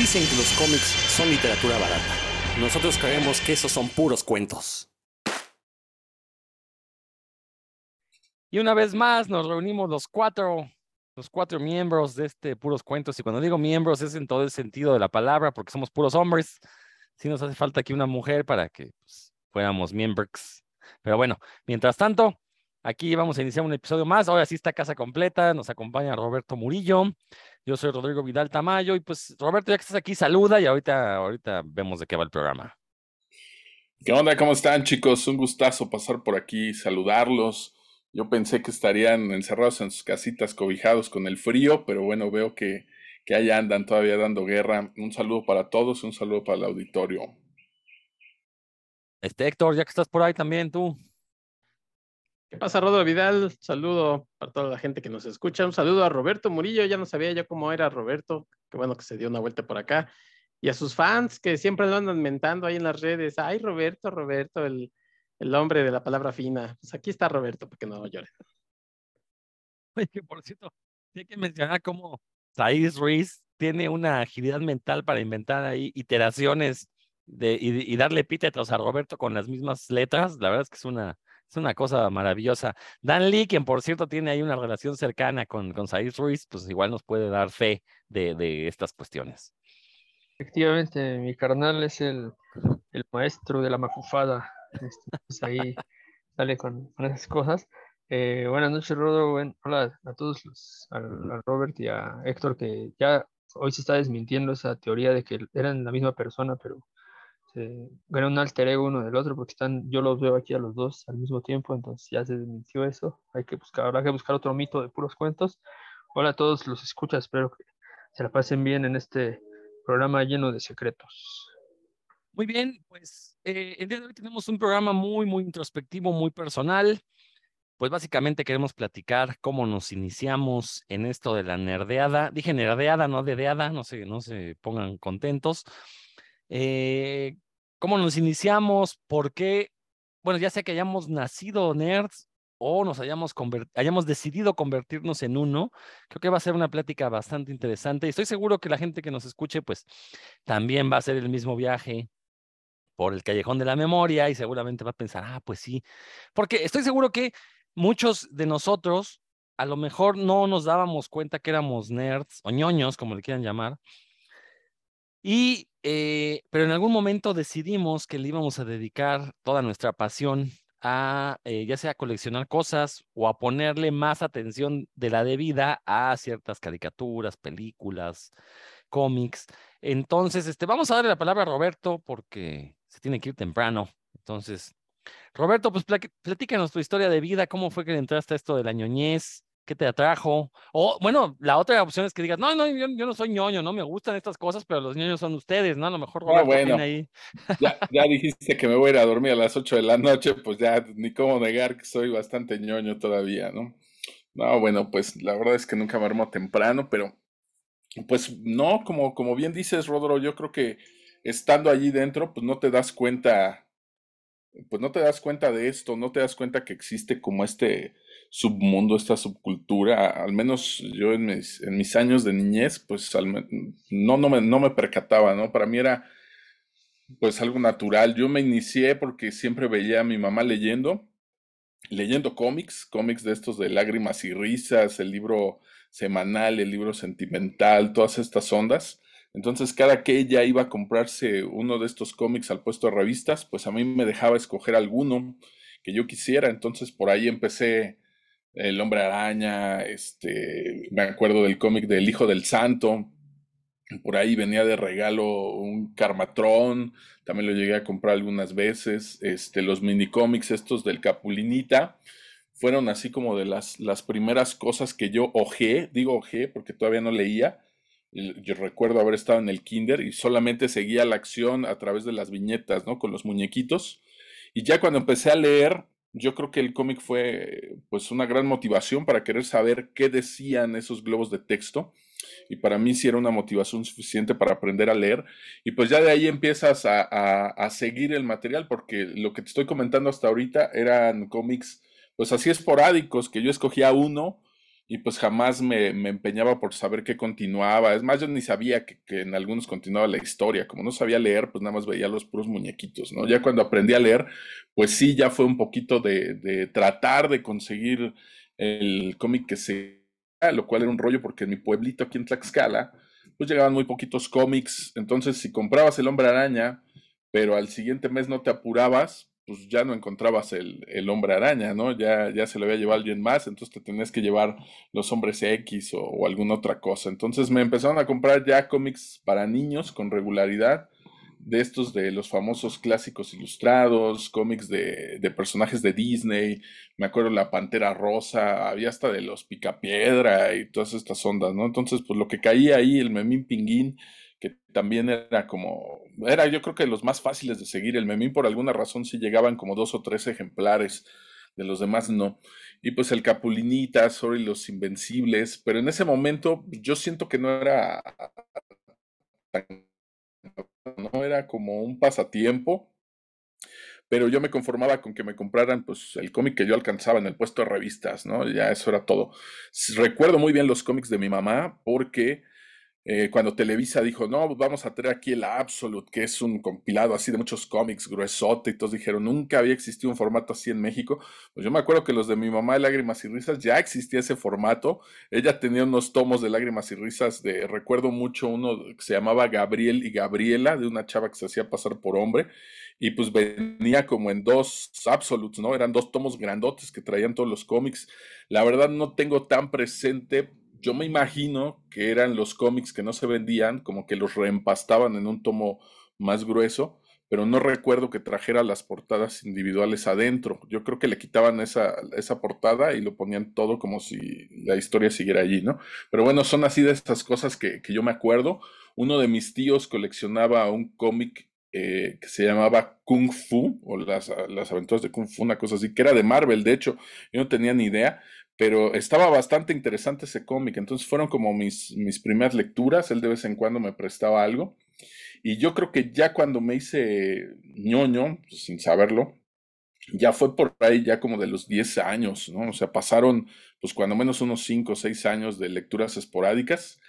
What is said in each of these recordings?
Dicen que los cómics son literatura barata. Nosotros creemos que esos son puros cuentos. Y una vez más nos reunimos los cuatro, los cuatro miembros de este Puros Cuentos. Y cuando digo miembros es en todo el sentido de la palabra, porque somos puros hombres. Sí nos hace falta aquí una mujer para que pues, fuéramos miembros. Pero bueno, mientras tanto, aquí vamos a iniciar un episodio más. Ahora sí está casa completa. Nos acompaña Roberto Murillo. Yo soy Rodrigo Vidal Tamayo. Y pues, Roberto, ya que estás aquí, saluda y ahorita, ahorita vemos de qué va el programa. ¿Qué onda? ¿Cómo están, chicos? Un gustazo pasar por aquí, saludarlos yo pensé que estarían encerrados en sus casitas, cobijados con el frío, pero bueno, veo que, que allá andan todavía dando guerra. Un saludo para todos, un saludo para el auditorio. Este Héctor, ya que estás por ahí también, tú. ¿Qué pasa, Rodolfo Vidal? Saludo para toda la gente que nos escucha. Un saludo a Roberto Murillo. Ya no sabía yo cómo era Roberto. Qué bueno que se dio una vuelta por acá. Y a sus fans que siempre lo andan mentando ahí en las redes. Ay, Roberto, Roberto, el, el hombre de la palabra fina. Pues aquí está Roberto, para que no llore. Oye, que por cierto, hay que mencionar cómo Thais Ruiz tiene una agilidad mental para inventar ahí iteraciones de, y, darle epítetos a Roberto con las mismas letras. La verdad es que es una, es una cosa maravillosa. Dan Lee, quien por cierto tiene ahí una relación cercana con, con Saiz Ruiz, pues igual nos puede dar fe de, estas cuestiones. Efectivamente, mi carnal es el, maestro de la macufada. Este, pues ahí sale con, esas cosas. Eh, buenas noches, Rodo. hola a todos, los, a, Robert y a Héctor, que ya hoy se está desmintiendo esa teoría de que eran la misma persona, pero se, era un alter ego uno del otro, porque están, yo los veo aquí a los dos al mismo tiempo, entonces ya se desmintió eso. Hay que buscar, habrá que buscar otro mito de puros cuentos. Hola a todos los escuchas, espero que se la pasen bien en este programa lleno de secretos. Muy bien, pues eh, el día de hoy tenemos un programa muy, muy introspectivo, muy personal. Pues básicamente queremos platicar cómo nos iniciamos en esto de la nerdeada. Dije nerdeada, no dedeada, no se, no se pongan contentos. Eh, cómo nos iniciamos, por qué, bueno, ya sea que hayamos nacido nerds o nos hayamos, hayamos decidido convertirnos en uno, creo que va a ser una plática bastante interesante. Y estoy seguro que la gente que nos escuche, pues también va a ser el mismo viaje por el callejón de la memoria y seguramente va a pensar, ah, pues sí, porque estoy seguro que muchos de nosotros a lo mejor no nos dábamos cuenta que éramos nerds o ñoños, como le quieran llamar, y, eh, pero en algún momento decidimos que le íbamos a dedicar toda nuestra pasión a eh, ya sea coleccionar cosas o a ponerle más atención de la debida a ciertas caricaturas, películas, cómics. Entonces, este, vamos a darle la palabra a Roberto porque se tiene que ir temprano. Entonces, Roberto, pues platícanos tu historia de vida, cómo fue que entraste a esto de la ñoñez, qué te atrajo. O, bueno, la otra opción es que digas, no, no, yo, no soy ñoño, no me gustan estas cosas, pero los ñoños son ustedes, ¿no? A lo mejor ah, Roberto ahí. Ya, ya dijiste que me voy a ir a dormir a las 8 de la noche, pues ya ni cómo negar que soy bastante ñoño todavía, ¿no? No, bueno, pues la verdad es que nunca me armo temprano, pero pues no, como, como bien dices, Rodro, yo creo que estando allí dentro, pues no te das cuenta, pues no te das cuenta de esto, no te das cuenta que existe como este submundo, esta subcultura, al menos yo en mis, años de niñez, pues no, no, me, no me percataba, ¿no? Para mí era pues algo natural. Yo me inicié porque siempre veía a mi mamá leyendo, leyendo cómics, cómics de estos de lágrimas y risas, el libro semanal, el libro sentimental, todas estas ondas. Entonces, cada que ella iba a comprarse uno de estos cómics al puesto de revistas, pues a mí me dejaba escoger alguno que yo quisiera. Entonces, por ahí empecé El Hombre Araña, este, me acuerdo del cómic del Hijo del Santo. Por ahí venía de regalo un Carmatrón, también lo llegué a comprar algunas veces. Este, los mini cómics estos del Capulinita fueron así como de las, las primeras cosas que yo ojé, digo ojé porque todavía no leía yo recuerdo haber estado en el kinder y solamente seguía la acción a través de las viñetas, ¿no? Con los muñequitos. Y ya cuando empecé a leer, yo creo que el cómic fue pues una gran motivación para querer saber qué decían esos globos de texto. Y para mí sí era una motivación suficiente para aprender a leer. Y pues ya de ahí empiezas a, a seguir el material, porque lo que te estoy comentando hasta ahorita eran cómics pues así esporádicos, que yo escogía uno y pues jamás me, empeñaba por saber qué continuaba. Es más, yo ni sabía que, en algunos continuaba la historia. Como no sabía leer, pues nada más veía los puros muñequitos, ¿no? Ya cuando aprendí a leer, pues sí, ya fue un poquito de, de tratar de conseguir el cómic que se... Lo cual era un rollo porque en mi pueblito aquí en Tlaxcala, pues llegaban muy poquitos cómics. Entonces, si comprabas el hombre araña, pero al siguiente mes no te apurabas, pues ya no encontrabas el, el, hombre araña, ¿no? Ya, ya se lo había llevado alguien más, entonces te tenías que llevar los hombres X o, alguna otra cosa. Entonces me empezaron a comprar ya cómics para niños con regularidad, de estos de los famosos clásicos ilustrados, cómics de, de personajes de Disney, me acuerdo la Pantera Rosa, había hasta de los Picapiedra y todas estas ondas, ¿no? Entonces, pues lo que caía ahí, el Memín Pinguín, también era como, era yo creo que los más fáciles de seguir. El Memín por alguna razón sí llegaban como dos o tres ejemplares, de los demás no. Y pues el Capulinita, Sorry, los Invencibles, pero en ese momento yo siento que no era, no era como un pasatiempo, pero yo me conformaba con que me compraran pues el cómic que yo alcanzaba en el puesto de revistas, ¿no? Ya eso era todo. Recuerdo muy bien los cómics de mi mamá porque eh, cuando Televisa dijo, no, pues vamos a traer aquí el Absolute, que es un compilado así de muchos cómics, gruesote, y todos dijeron, nunca había existido un formato así en México. Pues yo me acuerdo que los de mi mamá de Lágrimas y Risas ya existía ese formato. Ella tenía unos tomos de Lágrimas y Risas de, recuerdo mucho uno que se llamaba Gabriel y Gabriela, de una chava que se hacía pasar por hombre, y pues venía como en dos Absolutes, ¿no? Eran dos tomos grandotes que traían todos los cómics. La verdad no tengo tan presente yo me imagino que eran los cómics que no se vendían, como que los reempastaban en un tomo más grueso, pero no recuerdo que trajera las portadas individuales adentro. Yo creo que le quitaban esa, esa portada y lo ponían todo como si la historia siguiera allí, ¿no? Pero bueno, son así de estas cosas que, yo me acuerdo. Uno de mis tíos coleccionaba un cómic eh, que se llamaba Kung Fu, o las, las aventuras de Kung Fu, una cosa así, que era de Marvel, de hecho, yo no tenía ni idea, pero estaba bastante interesante ese cómic, entonces fueron como mis, mis primeras lecturas, él de vez en cuando me prestaba algo, y yo creo que ya cuando me hice ñoño, pues, sin saberlo, ya fue por ahí ya como de los 10 años, ¿no? O sea, pasaron pues cuando menos unos 5 o 6 años de lecturas esporádicas,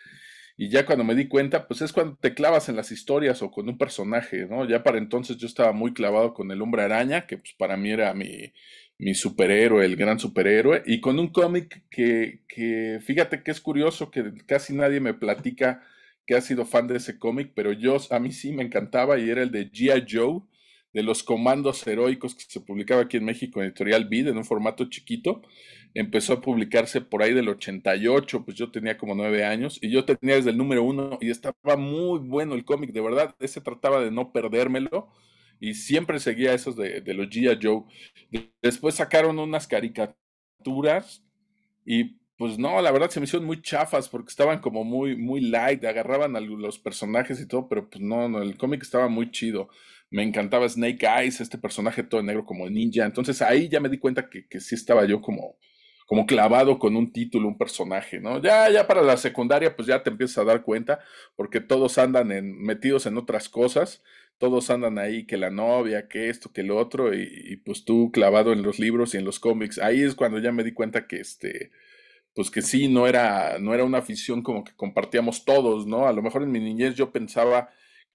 y ya cuando me di cuenta, pues es cuando te clavas en las historias o con un personaje, ¿no? Ya para entonces yo estaba muy clavado con el hombre araña, que pues para mí era mi, mi superhéroe, el gran superhéroe, y con un cómic que, que, fíjate que es curioso que casi nadie me platica que ha sido fan de ese cómic, pero yo, a mí sí me encantaba y era el de G.I. Joe, de los comandos heroicos que se publicaba aquí en México en Editorial Vid en un formato chiquito. Empezó a publicarse por ahí del 88, pues yo tenía como nueve años y yo tenía desde el número uno y estaba muy bueno el cómic, de verdad, ese trataba de no perdérmelo y siempre seguía esos de, los G.I. Joe. Después sacaron unas caricaturas y pues no, la verdad se me hicieron muy chafas porque estaban como muy, muy light, agarraban a los personajes y todo, pero pues no, no el cómic estaba muy chido. Me encantaba Snake Eyes, este personaje todo negro como ninja. Entonces ahí ya me di cuenta que, que sí estaba yo como, como clavado con un título, un personaje, ¿no? Ya, ya para la secundaria, pues ya te empiezas a dar cuenta, porque todos andan en, metidos en otras cosas todos andan ahí, que la novia, que esto, que lo otro, y, pues tú clavado en los libros y en los cómics. Ahí es cuando ya me di cuenta que este, pues que sí, no era, no era una afición como que compartíamos todos, ¿no? A lo mejor en mi niñez yo pensaba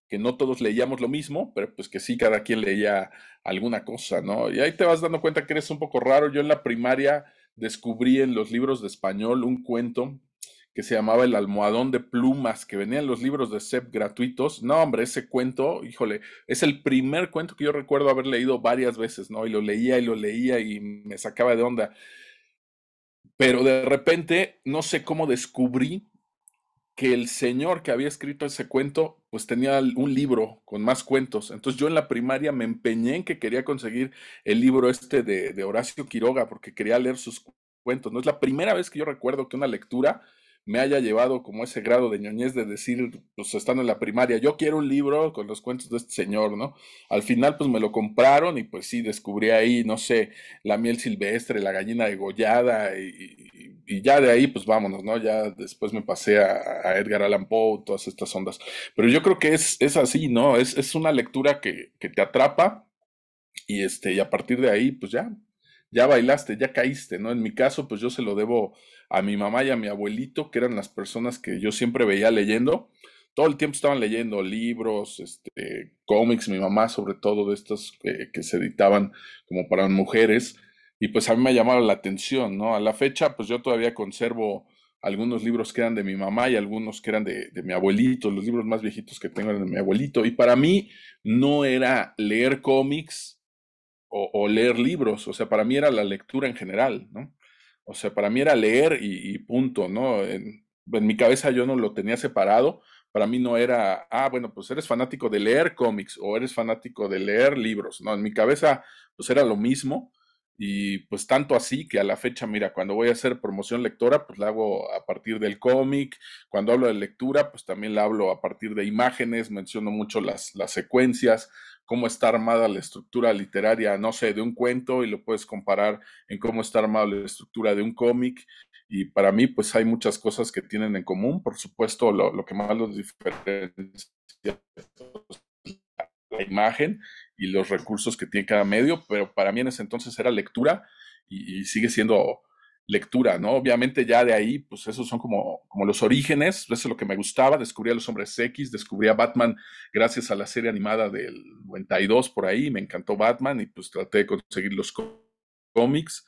que no todos leíamos lo mismo, pero pues que sí, cada quien leía alguna cosa, ¿no? Y ahí te vas dando cuenta que eres un poco raro. Yo en la primaria descubrí en los libros de español un cuento que se llamaba El almohadón de plumas, que venían los libros de SEP gratuitos. No, hombre, ese cuento, híjole, es el primer cuento que yo recuerdo haber leído varias veces, ¿no? Y lo leía y lo leía y me sacaba de onda. Pero de repente, no sé cómo descubrí que el señor que había escrito ese cuento, pues tenía un libro con más cuentos. Entonces yo en la primaria me empeñé en que quería conseguir el libro este de, de Horacio Quiroga, porque quería leer sus cuentos. No es la primera vez que yo recuerdo que una lectura me haya llevado como ese grado de ñoñez de decir, pues estando en la primaria, yo quiero un libro con los cuentos de este señor, ¿no? Al final, pues me lo compraron y pues sí, descubrí ahí, no sé, la miel silvestre, la gallina degollada y, ya de ahí, pues vámonos, ¿no? Ya después me pasé a, Edgar Allan Poe, todas estas ondas. Pero yo creo que es, es así, ¿no? Es, es una lectura que, que te atrapa y, este, y a partir de ahí, pues ya, ya bailaste, ya caíste, ¿no? En mi caso, pues yo se lo debo a mi mamá y a mi abuelito, que eran las personas que yo siempre veía leyendo. Todo el tiempo estaban leyendo libros, este, cómics, mi mamá sobre todo de estos que, se editaban como para mujeres. Y pues a mí me llamaron la atención, ¿no? A la fecha, pues yo todavía conservo algunos libros que eran de mi mamá y algunos que eran de, mi abuelito, los libros más viejitos que tengo eran de mi abuelito. Y para mí no era leer cómics o, leer libros, o sea, para mí era la lectura en general, ¿no? O sea, para mí era leer y, punto, ¿no? En, en, mi cabeza yo no lo tenía separado, para mí no era, ah, bueno, pues eres fanático de leer cómics o eres fanático de leer libros, ¿no? En mi cabeza pues era lo mismo y pues tanto así que a la fecha, mira, cuando voy a hacer promoción lectora, pues la hago a partir del cómic. Cuando hablo de lectura, pues también la hablo a partir de imágenes, menciono mucho las, las secuencias, cómo está armada la estructura literaria, no sé, de un cuento y lo puedes comparar en cómo está armada la estructura de un cómic. Y para mí, pues hay muchas cosas que tienen en común. Por supuesto, lo, que más los diferencia la imagen y los recursos que tiene cada medio, pero para mí en ese entonces era lectura y, sigue siendo lectura, ¿no? Obviamente ya de ahí, pues esos son como, como los orígenes, eso es lo que me gustaba, descubrí a los hombres X, descubrí a Batman gracias a la serie animada del 92 por ahí, me encantó Batman y pues traté de conseguir los cómics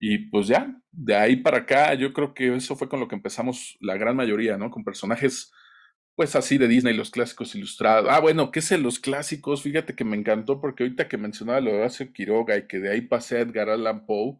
y pues ya, de ahí para acá yo creo que eso fue con lo que empezamos la gran mayoría, ¿no? Con personajes pues así de Disney, los clásicos ilustrados. Ah, bueno, ¿qué es los clásicos? Fíjate que me encantó porque ahorita que mencionaba lo de Horacio Quiroga y que de ahí pasé a Edgar Allan Poe,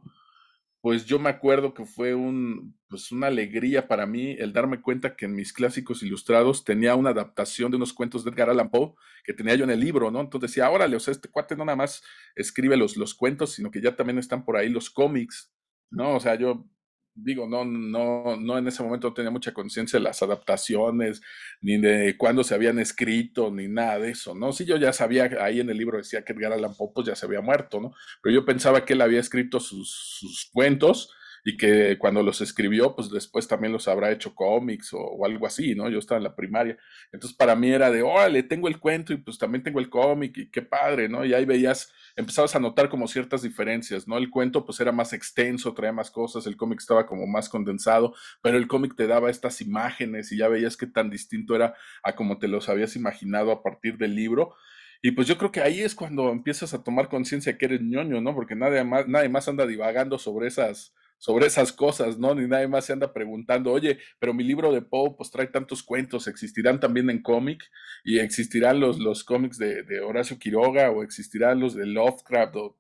pues yo me acuerdo que fue un, pues una alegría para mí el darme cuenta que en mis clásicos ilustrados tenía una adaptación de unos cuentos de Edgar Allan Poe que tenía yo en el libro, ¿no? Entonces decía, órale, o sea, este cuate no nada más escribe los, los cuentos, sino que ya también están por ahí los cómics, ¿no? O sea, yo digo, no, no, no en ese momento tenía mucha conciencia de las adaptaciones, ni de cuándo se habían escrito, ni nada de eso, ¿no? Sí, yo ya sabía, ahí en el libro decía que Edgar Allan Poe pues, ya se había muerto, ¿no? Pero yo pensaba que él había escrito sus, sus cuentos y que cuando los escribió, pues después también los habrá hecho cómics o, algo así, ¿no? Yo estaba en la primaria. Entonces para mí era de, órale, tengo el cuento y pues también tengo el cómic y qué padre, ¿no? Y ahí veías, empezabas a notar como ciertas diferencias, ¿no? El cuento pues era más extenso, traía más cosas, el cómic estaba como más condensado, pero el cómic te daba estas imágenes y ya veías qué tan distinto era a como te los habías imaginado a partir del libro. Y pues yo creo que ahí es cuando empiezas a tomar conciencia que eres ñoño, ¿no? Porque nadie más, nadie más anda divagando sobre esas, sobre esas cosas, ¿no? Ni nadie más se anda preguntando, oye, pero mi libro de Poe pues trae tantos cuentos, ¿existirán también en cómic? ¿Y existirán los, los cómics de, de, Horacio Quiroga o existirán los de Lovecraft? O,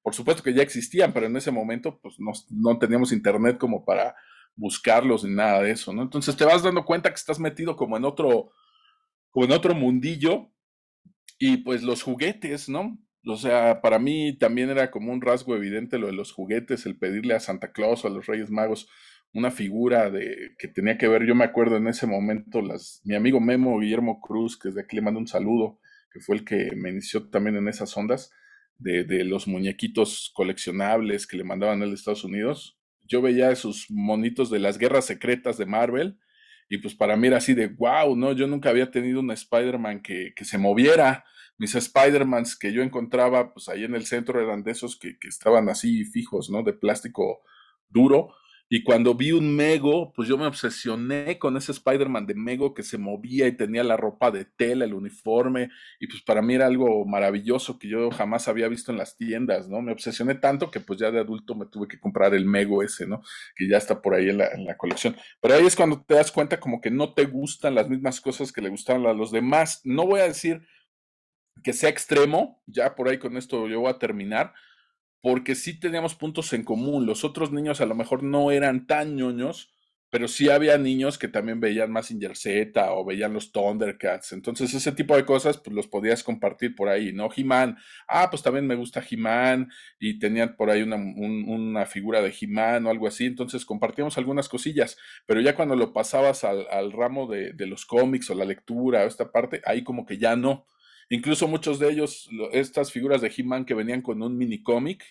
por supuesto que ya existían, pero en ese momento pues no, no teníamos internet como para buscarlos ni nada de eso, ¿no? Entonces te vas dando cuenta que estás metido como en otro, como en otro mundillo y pues los juguetes, ¿no? O sea, para mí también era como un rasgo evidente lo de los juguetes, el pedirle a Santa Claus o a los Reyes Magos una figura de que tenía que ver, yo me acuerdo en ese momento, las, mi amigo Memo Guillermo Cruz, que desde aquí le mando un saludo, que fue el que me inició también en esas ondas, de, de los muñequitos coleccionables que le mandaban a Estados Unidos. Yo veía esos monitos de las guerras secretas de Marvel, y pues para mí era así de wow, ¿no? Yo nunca había tenido un Spider-Man que, que se moviera, mis Spider-Mans que yo encontraba, pues ahí en el centro eran de esos que, que, estaban así fijos, ¿no? De plástico duro. Y cuando vi un Mego, pues yo me obsesioné con ese Spider-Man de Mego que se movía y tenía la ropa de tela, el uniforme. Y pues para mí era algo maravilloso que yo jamás había visto en las tiendas, ¿no? Me obsesioné tanto que pues ya de adulto me tuve que comprar el Mego ese, ¿no? Que ya está por ahí en la, en la colección. Pero ahí es cuando te das cuenta como que no te gustan las mismas cosas que le gustaban a los demás. No voy a decir que sea extremo, ya por ahí con esto yo voy a terminar, porque sí teníamos puntos en común. Los otros niños a lo mejor no eran tan ñoños, pero sí había niños que también veían más Z o veían los Thundercats. Entonces, ese tipo de cosas, pues los podías compartir por ahí, ¿no? He-Man, ah, pues también me gusta He-Man, y tenían por ahí una, una figura de He-Man o algo así. Entonces, compartíamos algunas cosillas, pero ya cuando lo pasabas al, al ramo de, de, los cómics o la lectura o esta parte, ahí como que ya no. Incluso muchos de ellos, estas figuras de He-Man que venían con un mini cómic,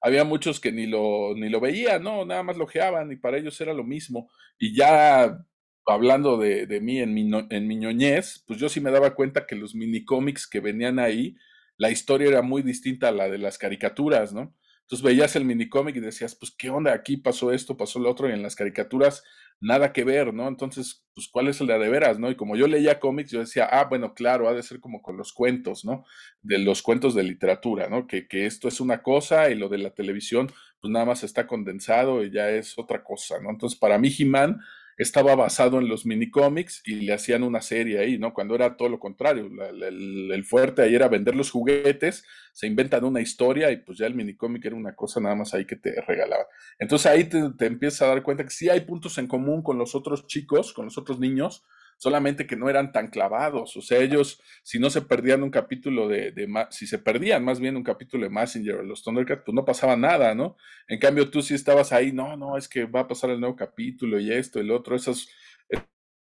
había muchos que ni lo, ni lo veían, ¿no? Nada más lo y para ellos era lo mismo. Y ya hablando de, de mí en mi, en mi ñoñez, pues yo sí me daba cuenta que los mini cómics que venían ahí, la historia era muy distinta a la de las caricaturas, ¿no? Entonces veías el minicómic y decías, pues, ¿qué onda? Aquí pasó esto, pasó lo otro, y en las caricaturas nada que ver, ¿no? Entonces, pues, ¿cuál es de, de veras, no? Y como yo leía cómics, yo decía, ah, bueno, claro, ha de ser como con los cuentos, ¿no? De los cuentos de literatura, ¿no? Que, que esto es una cosa y lo de la televisión, pues nada más está condensado y ya es otra cosa, ¿no? Entonces, para mí, He-Man estaba basado en los minicómics y le hacían una serie ahí, ¿no? Cuando era todo lo contrario, el, fuerte ahí era vender los juguetes, se inventan una historia y pues ya el minicómic era una cosa nada más ahí que te regalaba. Entonces ahí te, te empiezas a dar cuenta que sí hay puntos en común con los otros chicos, con los otros niños, solamente que no eran tan clavados. O sea, ellos, si no se perdían un capítulo de, de si se perdían más bien un capítulo de Messenger o los Thundercats, pues no pasaba nada, ¿no? En cambio, tú sí estabas ahí, no, no, es que va a pasar el nuevo capítulo y esto, el otro, esas,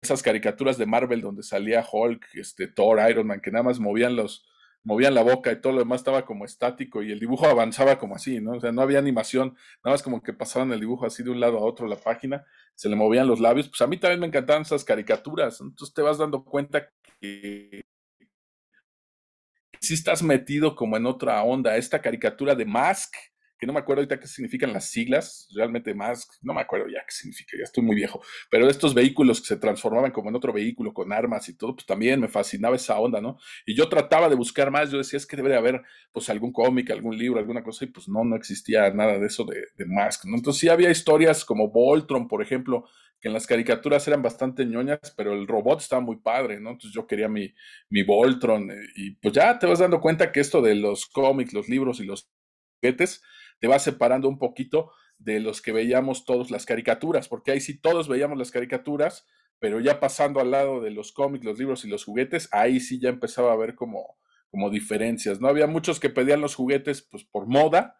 esas caricaturas de Marvel donde salía Hulk, este, Thor, Iron Man, que nada más movían los, movían la boca y todo lo demás estaba como estático y el dibujo avanzaba como así, ¿no? O sea, no había animación, nada más como que pasaban el dibujo así de un lado a otro la página, se le movían los labios. Pues a mí también me encantaban esas caricaturas, entonces te vas dando cuenta que si estás metido como en otra onda. Esta caricatura de Mask, que no me acuerdo ahorita qué significan las siglas, realmente más, no me acuerdo ya qué significa, ya estoy muy viejo, pero estos vehículos que se transformaban como en otro vehículo con armas y todo, pues también me fascinaba esa onda, ¿no? Y yo trataba de buscar más, yo decía, es que debe haber pues algún cómic, algún libro, alguna cosa, y pues no, no existía nada de eso de, de Mask, ¿no? Entonces sí había historias como Voltron, por ejemplo, que en las caricaturas eran bastante ñoñas, pero el robot estaba muy padre, ¿no? Entonces yo quería mi, mi Voltron, eh, y pues ya te vas dando cuenta que esto de los cómics, los libros y los juguetes, te va separando un poquito de los que veíamos todos las caricaturas, porque ahí sí todos veíamos las caricaturas, pero ya pasando al lado de los cómics, los libros y los juguetes, ahí sí ya empezaba a ver como, como diferencias, ¿no? Había muchos que pedían los juguetes pues por moda,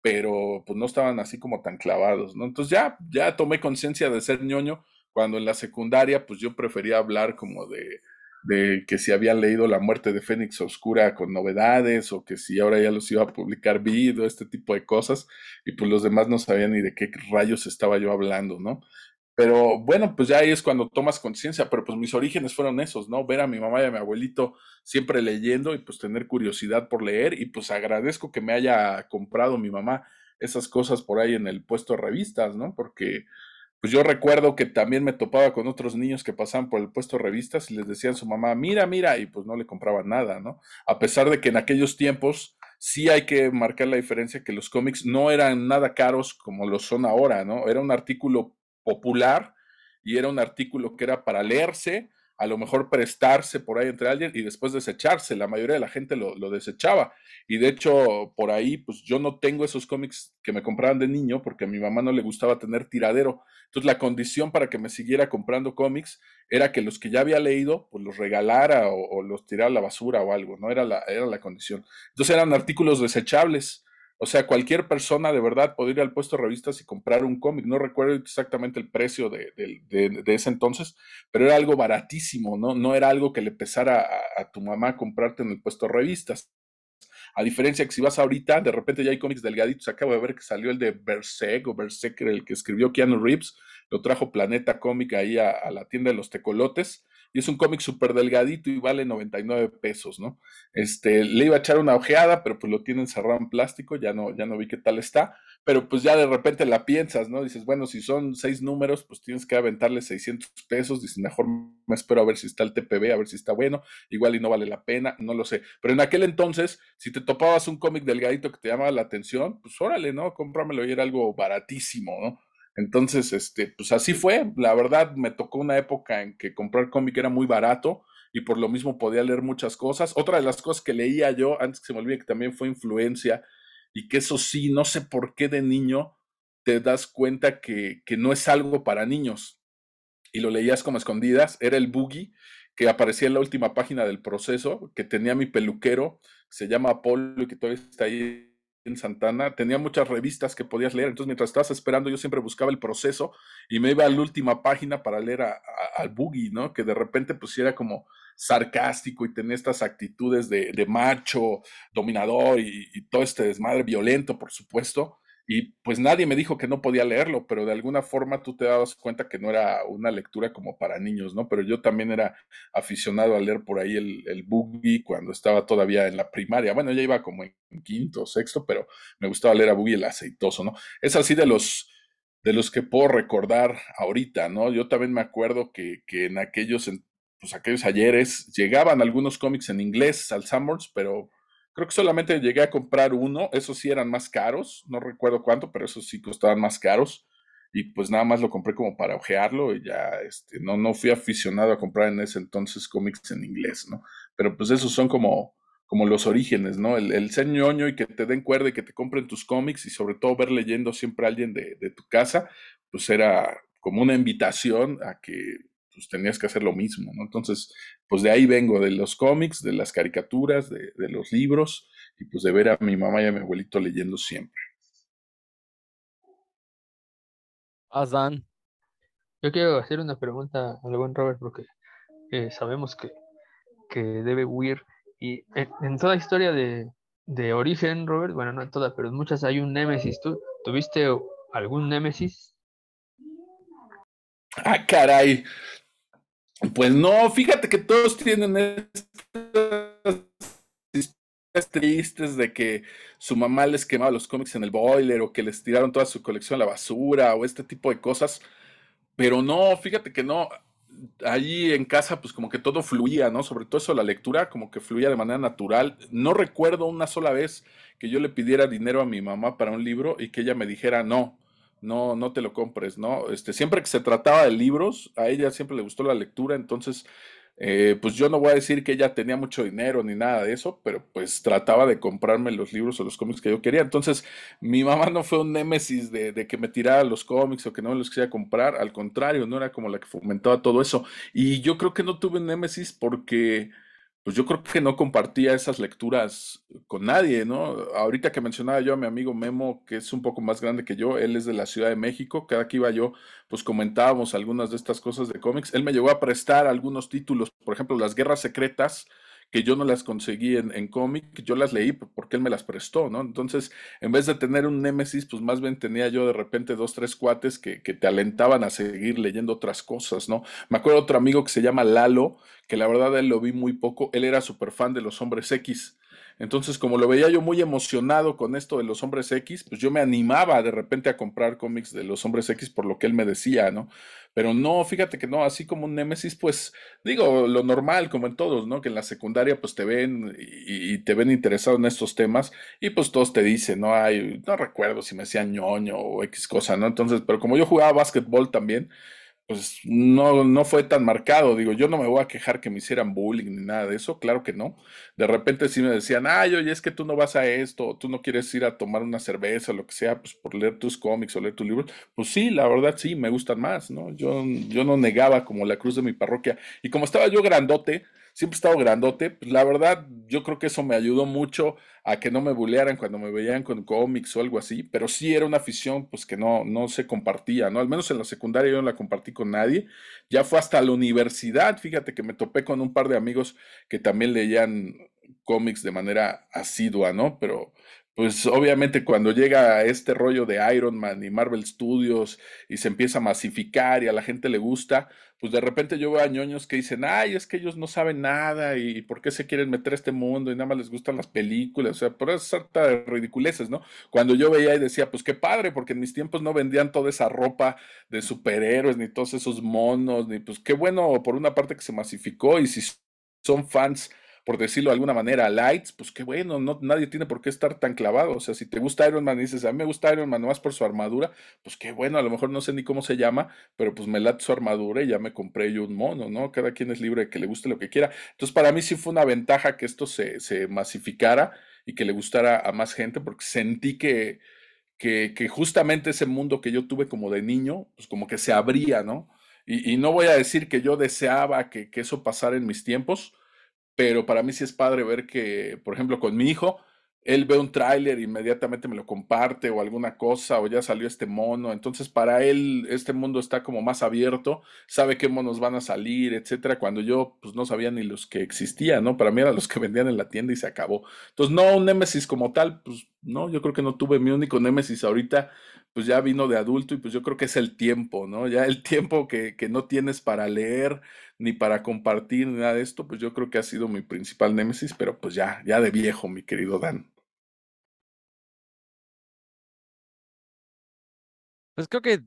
pero pues no estaban así como tan clavados, ¿no? Entonces ya, ya tomé conciencia de ser ñoño cuando en la secundaria pues yo prefería hablar como de, de que si habían leído La muerte de Fénix Oscura con novedades o que si ahora ya los iba a publicar Vid este tipo de cosas y pues los demás no sabían ni de qué rayos estaba yo hablando, ¿no? Pero bueno, pues ya ahí es cuando tomas conciencia, pero pues mis orígenes fueron esos, ¿no? Ver a mi mamá y a mi abuelito siempre leyendo y pues tener curiosidad por leer y pues agradezco que me haya comprado mi mamá esas cosas por ahí en el puesto de revistas, ¿no? Porque pues yo recuerdo que también me topaba con otros niños que pasaban por el puesto de revistas y les decían a su mamá, mira, mira, y pues no le compraban nada, ¿no? A pesar de que en aquellos tiempos sí hay que marcar la diferencia que los cómics no eran nada caros como lo son ahora, ¿no? Era un artículo popular y era un artículo que era para leerse, a lo mejor prestarse por ahí entre alguien y después desecharse. La mayoría de la gente lo, lo, desechaba. Y de hecho, por ahí, pues yo no tengo esos cómics que me compraban de niño porque a mi mamá no le gustaba tener tiradero. Entonces, la condición para que me siguiera comprando cómics era que los que ya había leído, pues los regalara o, los tirara a la basura o algo, ¿no? Era la, era la condición. Entonces, eran artículos desechables. O sea, cualquier persona de verdad podría ir al puesto de revistas y comprar un cómic. No recuerdo exactamente el precio de, de, de, de, ese entonces, pero era algo baratísimo, ¿no? No era algo que le pesara a, tu mamá comprarte en el puesto de revistas. A diferencia que si vas ahorita, de repente ya hay cómics delgaditos. Acabo de ver que salió el de Berserk o Berserker, el que escribió Keanu Reeves. Lo trajo Planeta Cómica ahí a la tienda de los tecolotes y es un cómic súper delgadito y vale 99 pesos, ¿no? Este, le iba a echar una ojeada, pero pues lo tienen cerrado en plástico, ya no, ya no vi qué tal está, pero pues ya de repente la piensas, ¿no? Dices, bueno, si son seis números, pues tienes que aventarle 600 pesos, dices, mejor me espero a ver si está el TPB, a ver si está bueno, igual y no vale la pena, no lo sé, pero en aquel entonces, si te topabas un cómic delgadito que te llamaba la atención, pues órale, ¿no? Cómpramelo y era algo baratísimo, ¿no? Entonces, este, pues así fue. La verdad, me tocó una época en que comprar cómic era muy barato y por lo mismo podía leer muchas cosas. Otra de las cosas que leía yo, antes que se me olvide, que también fue influencia y que eso sí, no sé por qué de niño te das cuenta que, que no es algo para niños y lo leías como escondidas, era el boogie que aparecía en la última página del proceso, que tenía mi peluquero, se llama Apolo y que todavía está ahí en Santana, tenía muchas revistas que podías leer, entonces mientras estabas esperando yo siempre buscaba el proceso y me iba a la última página para leer al Boogie, ¿no? Que de repente pues era como sarcástico y tenía estas actitudes de, de macho, dominador y, y, todo este desmadre violento, por supuesto. Y pues nadie me dijo que no podía leerlo, pero de alguna forma tú te dabas cuenta que no era una lectura como para niños, ¿no? Pero yo también era aficionado a leer por ahí el, el Boogie cuando estaba todavía en la primaria. Bueno, ya iba como en quinto o sexto, pero me gustaba leer a Boogie el aceitoso, ¿no? Es así de los, de los que puedo recordar ahorita, ¿no? Yo también me acuerdo que, que en aquellos, pues aquellos ayeres llegaban algunos cómics en inglés al Summers, pero Creo que solamente llegué a comprar uno, esos sí eran más caros, no recuerdo cuánto, pero esos sí costaban más caros. Y pues nada más lo compré como para ojearlo y ya, este, no, no fui aficionado a comprar en ese entonces cómics en inglés, ¿no? Pero pues esos son como, como los orígenes, ¿no? El, el ser ñoño y que te den cuerda y que te compren tus cómics y sobre todo ver leyendo siempre a alguien de, de tu casa, pues era como una invitación a que pues tenías que hacer lo mismo, ¿no? Entonces, pues de ahí vengo, de los cómics, de las caricaturas, de, los libros, y pues de ver a mi mamá y a mi abuelito leyendo siempre. Azan. Yo quiero hacer una pregunta al buen Robert, porque eh, sabemos que, que, debe huir, y en, toda historia de, de, origen, Robert, bueno, no en toda, pero en muchas hay un némesis. ¿Tú tuviste algún némesis? Ah, caray. Pues no, fíjate que todos tienen estas historias tristes de que su mamá les quemaba los cómics en el boiler o que les tiraron toda su colección a la basura o este tipo de cosas. Pero no, fíjate que no. Allí en casa, pues como que todo fluía, ¿no? Sobre todo eso, la lectura, como que fluía de manera natural. No recuerdo una sola vez que yo le pidiera dinero a mi mamá para un libro y que ella me dijera no no, no te lo compres, ¿no? Este, siempre que se trataba de libros, a ella siempre le gustó la lectura, entonces, eh, pues yo no voy a decir que ella tenía mucho dinero ni nada de eso, pero pues trataba de comprarme los libros o los cómics que yo quería. Entonces, mi mamá no fue un némesis de, que me tirara los cómics o que no me los quisiera comprar, al contrario, no era como la que fomentaba todo eso. Y yo creo que no tuve un némesis porque pues yo creo que no compartía esas lecturas con nadie, ¿no? Ahorita que mencionaba yo a mi amigo Memo, que es un poco más grande que yo, él es de la Ciudad de México, cada que iba yo, pues comentábamos algunas de estas cosas de cómics. Él me llegó a prestar algunos títulos, por ejemplo, Las Guerras Secretas, que yo no las conseguí en, en cómic, yo las leí porque él me las prestó, ¿no? Entonces, en vez de tener un némesis, pues más bien tenía yo de repente dos, tres cuates que, que te alentaban a seguir leyendo otras cosas, ¿no? Me acuerdo otro amigo que se llama Lalo, que la verdad él lo vi muy poco, él era súper fan de los hombres X. Entonces, como lo veía yo muy emocionado con esto de los hombres X, pues yo me animaba de repente a comprar cómics de los hombres X por lo que él me decía, ¿no? Pero no, fíjate que no, así como un Némesis, pues digo, lo normal, como en todos, ¿no? Que en la secundaria pues te ven y, te ven interesado en estos temas y pues todos te dicen, ¿no? Hay, no recuerdo si me decían ñoño o X cosa, ¿no? Entonces, pero como yo jugaba básquetbol también, pues no, no fue tan marcado. Digo, yo no me voy a quejar que me hicieran bullying ni nada de eso, claro que no. De repente sí me decían, ay, oye, es que tú no vas a esto, tú no quieres ir a tomar una cerveza lo que sea, pues por leer tus cómics o leer tus libros. Pues sí, la verdad sí, me gustan más, ¿no? Yo, yo no negaba como la cruz de mi parroquia. Y como estaba yo grandote, siempre he estado grandote, pues la verdad yo creo que eso me ayudó mucho a que no me bullearan cuando me veían con cómics o algo así, pero sí era una afición pues que no, no se compartía, ¿no? Al menos en la secundaria yo no la compartí con nadie, ya fue hasta la universidad, fíjate que me topé con un par de amigos que también leían cómics de manera asidua, ¿no? Pero pues obviamente cuando llega este rollo de Iron Man y Marvel Studios y se empieza a masificar y a la gente le gusta, pues de repente yo veo a ñoños que dicen, ay, es que ellos no saben nada y por qué se quieren meter a este mundo y nada más les gustan las películas, o sea, por eso de ridiculeces, ¿no? Cuando yo veía y decía, pues qué padre, porque en mis tiempos no vendían toda esa ropa de superhéroes, ni todos esos monos, ni pues qué bueno por una parte que se masificó y si son fans por decirlo de alguna manera, lights, pues qué bueno, no, nadie tiene por qué estar tan clavado. O sea, si te gusta Iron Man y dices, a mí me gusta Iron Man nomás por su armadura, pues qué bueno, a lo mejor no sé ni cómo se llama, pero pues me late su armadura y ya me compré yo un mono, ¿no? Cada quien es libre de que le guste lo que quiera. Entonces, para mí sí fue una ventaja que esto se, se masificara y que le gustara a más gente, porque sentí que, que, justamente ese mundo que yo tuve como de niño, pues como que se abría, ¿no? Y, y no voy a decir que yo deseaba que, que eso pasara en mis tiempos, pero para mí sí es padre ver que, por ejemplo, con mi hijo, él ve un tráiler, inmediatamente me lo comparte o alguna cosa, o ya salió este mono. Entonces, para él, este mundo está como más abierto, sabe qué monos van a salir, etcétera. Cuando yo, pues no sabía ni los que existían, ¿no? Para mí eran los que vendían en la tienda y se acabó. Entonces, no, un Nemesis como tal, pues no, yo creo que no tuve mi único Nemesis ahorita, pues ya vino de adulto y pues yo creo que es el tiempo, ¿no? Ya el tiempo que, que no tienes para leer ni para compartir ni nada de esto, pues yo creo que ha sido mi principal Némesis, pero pues ya, ya de viejo, mi querido Dan. Pues creo que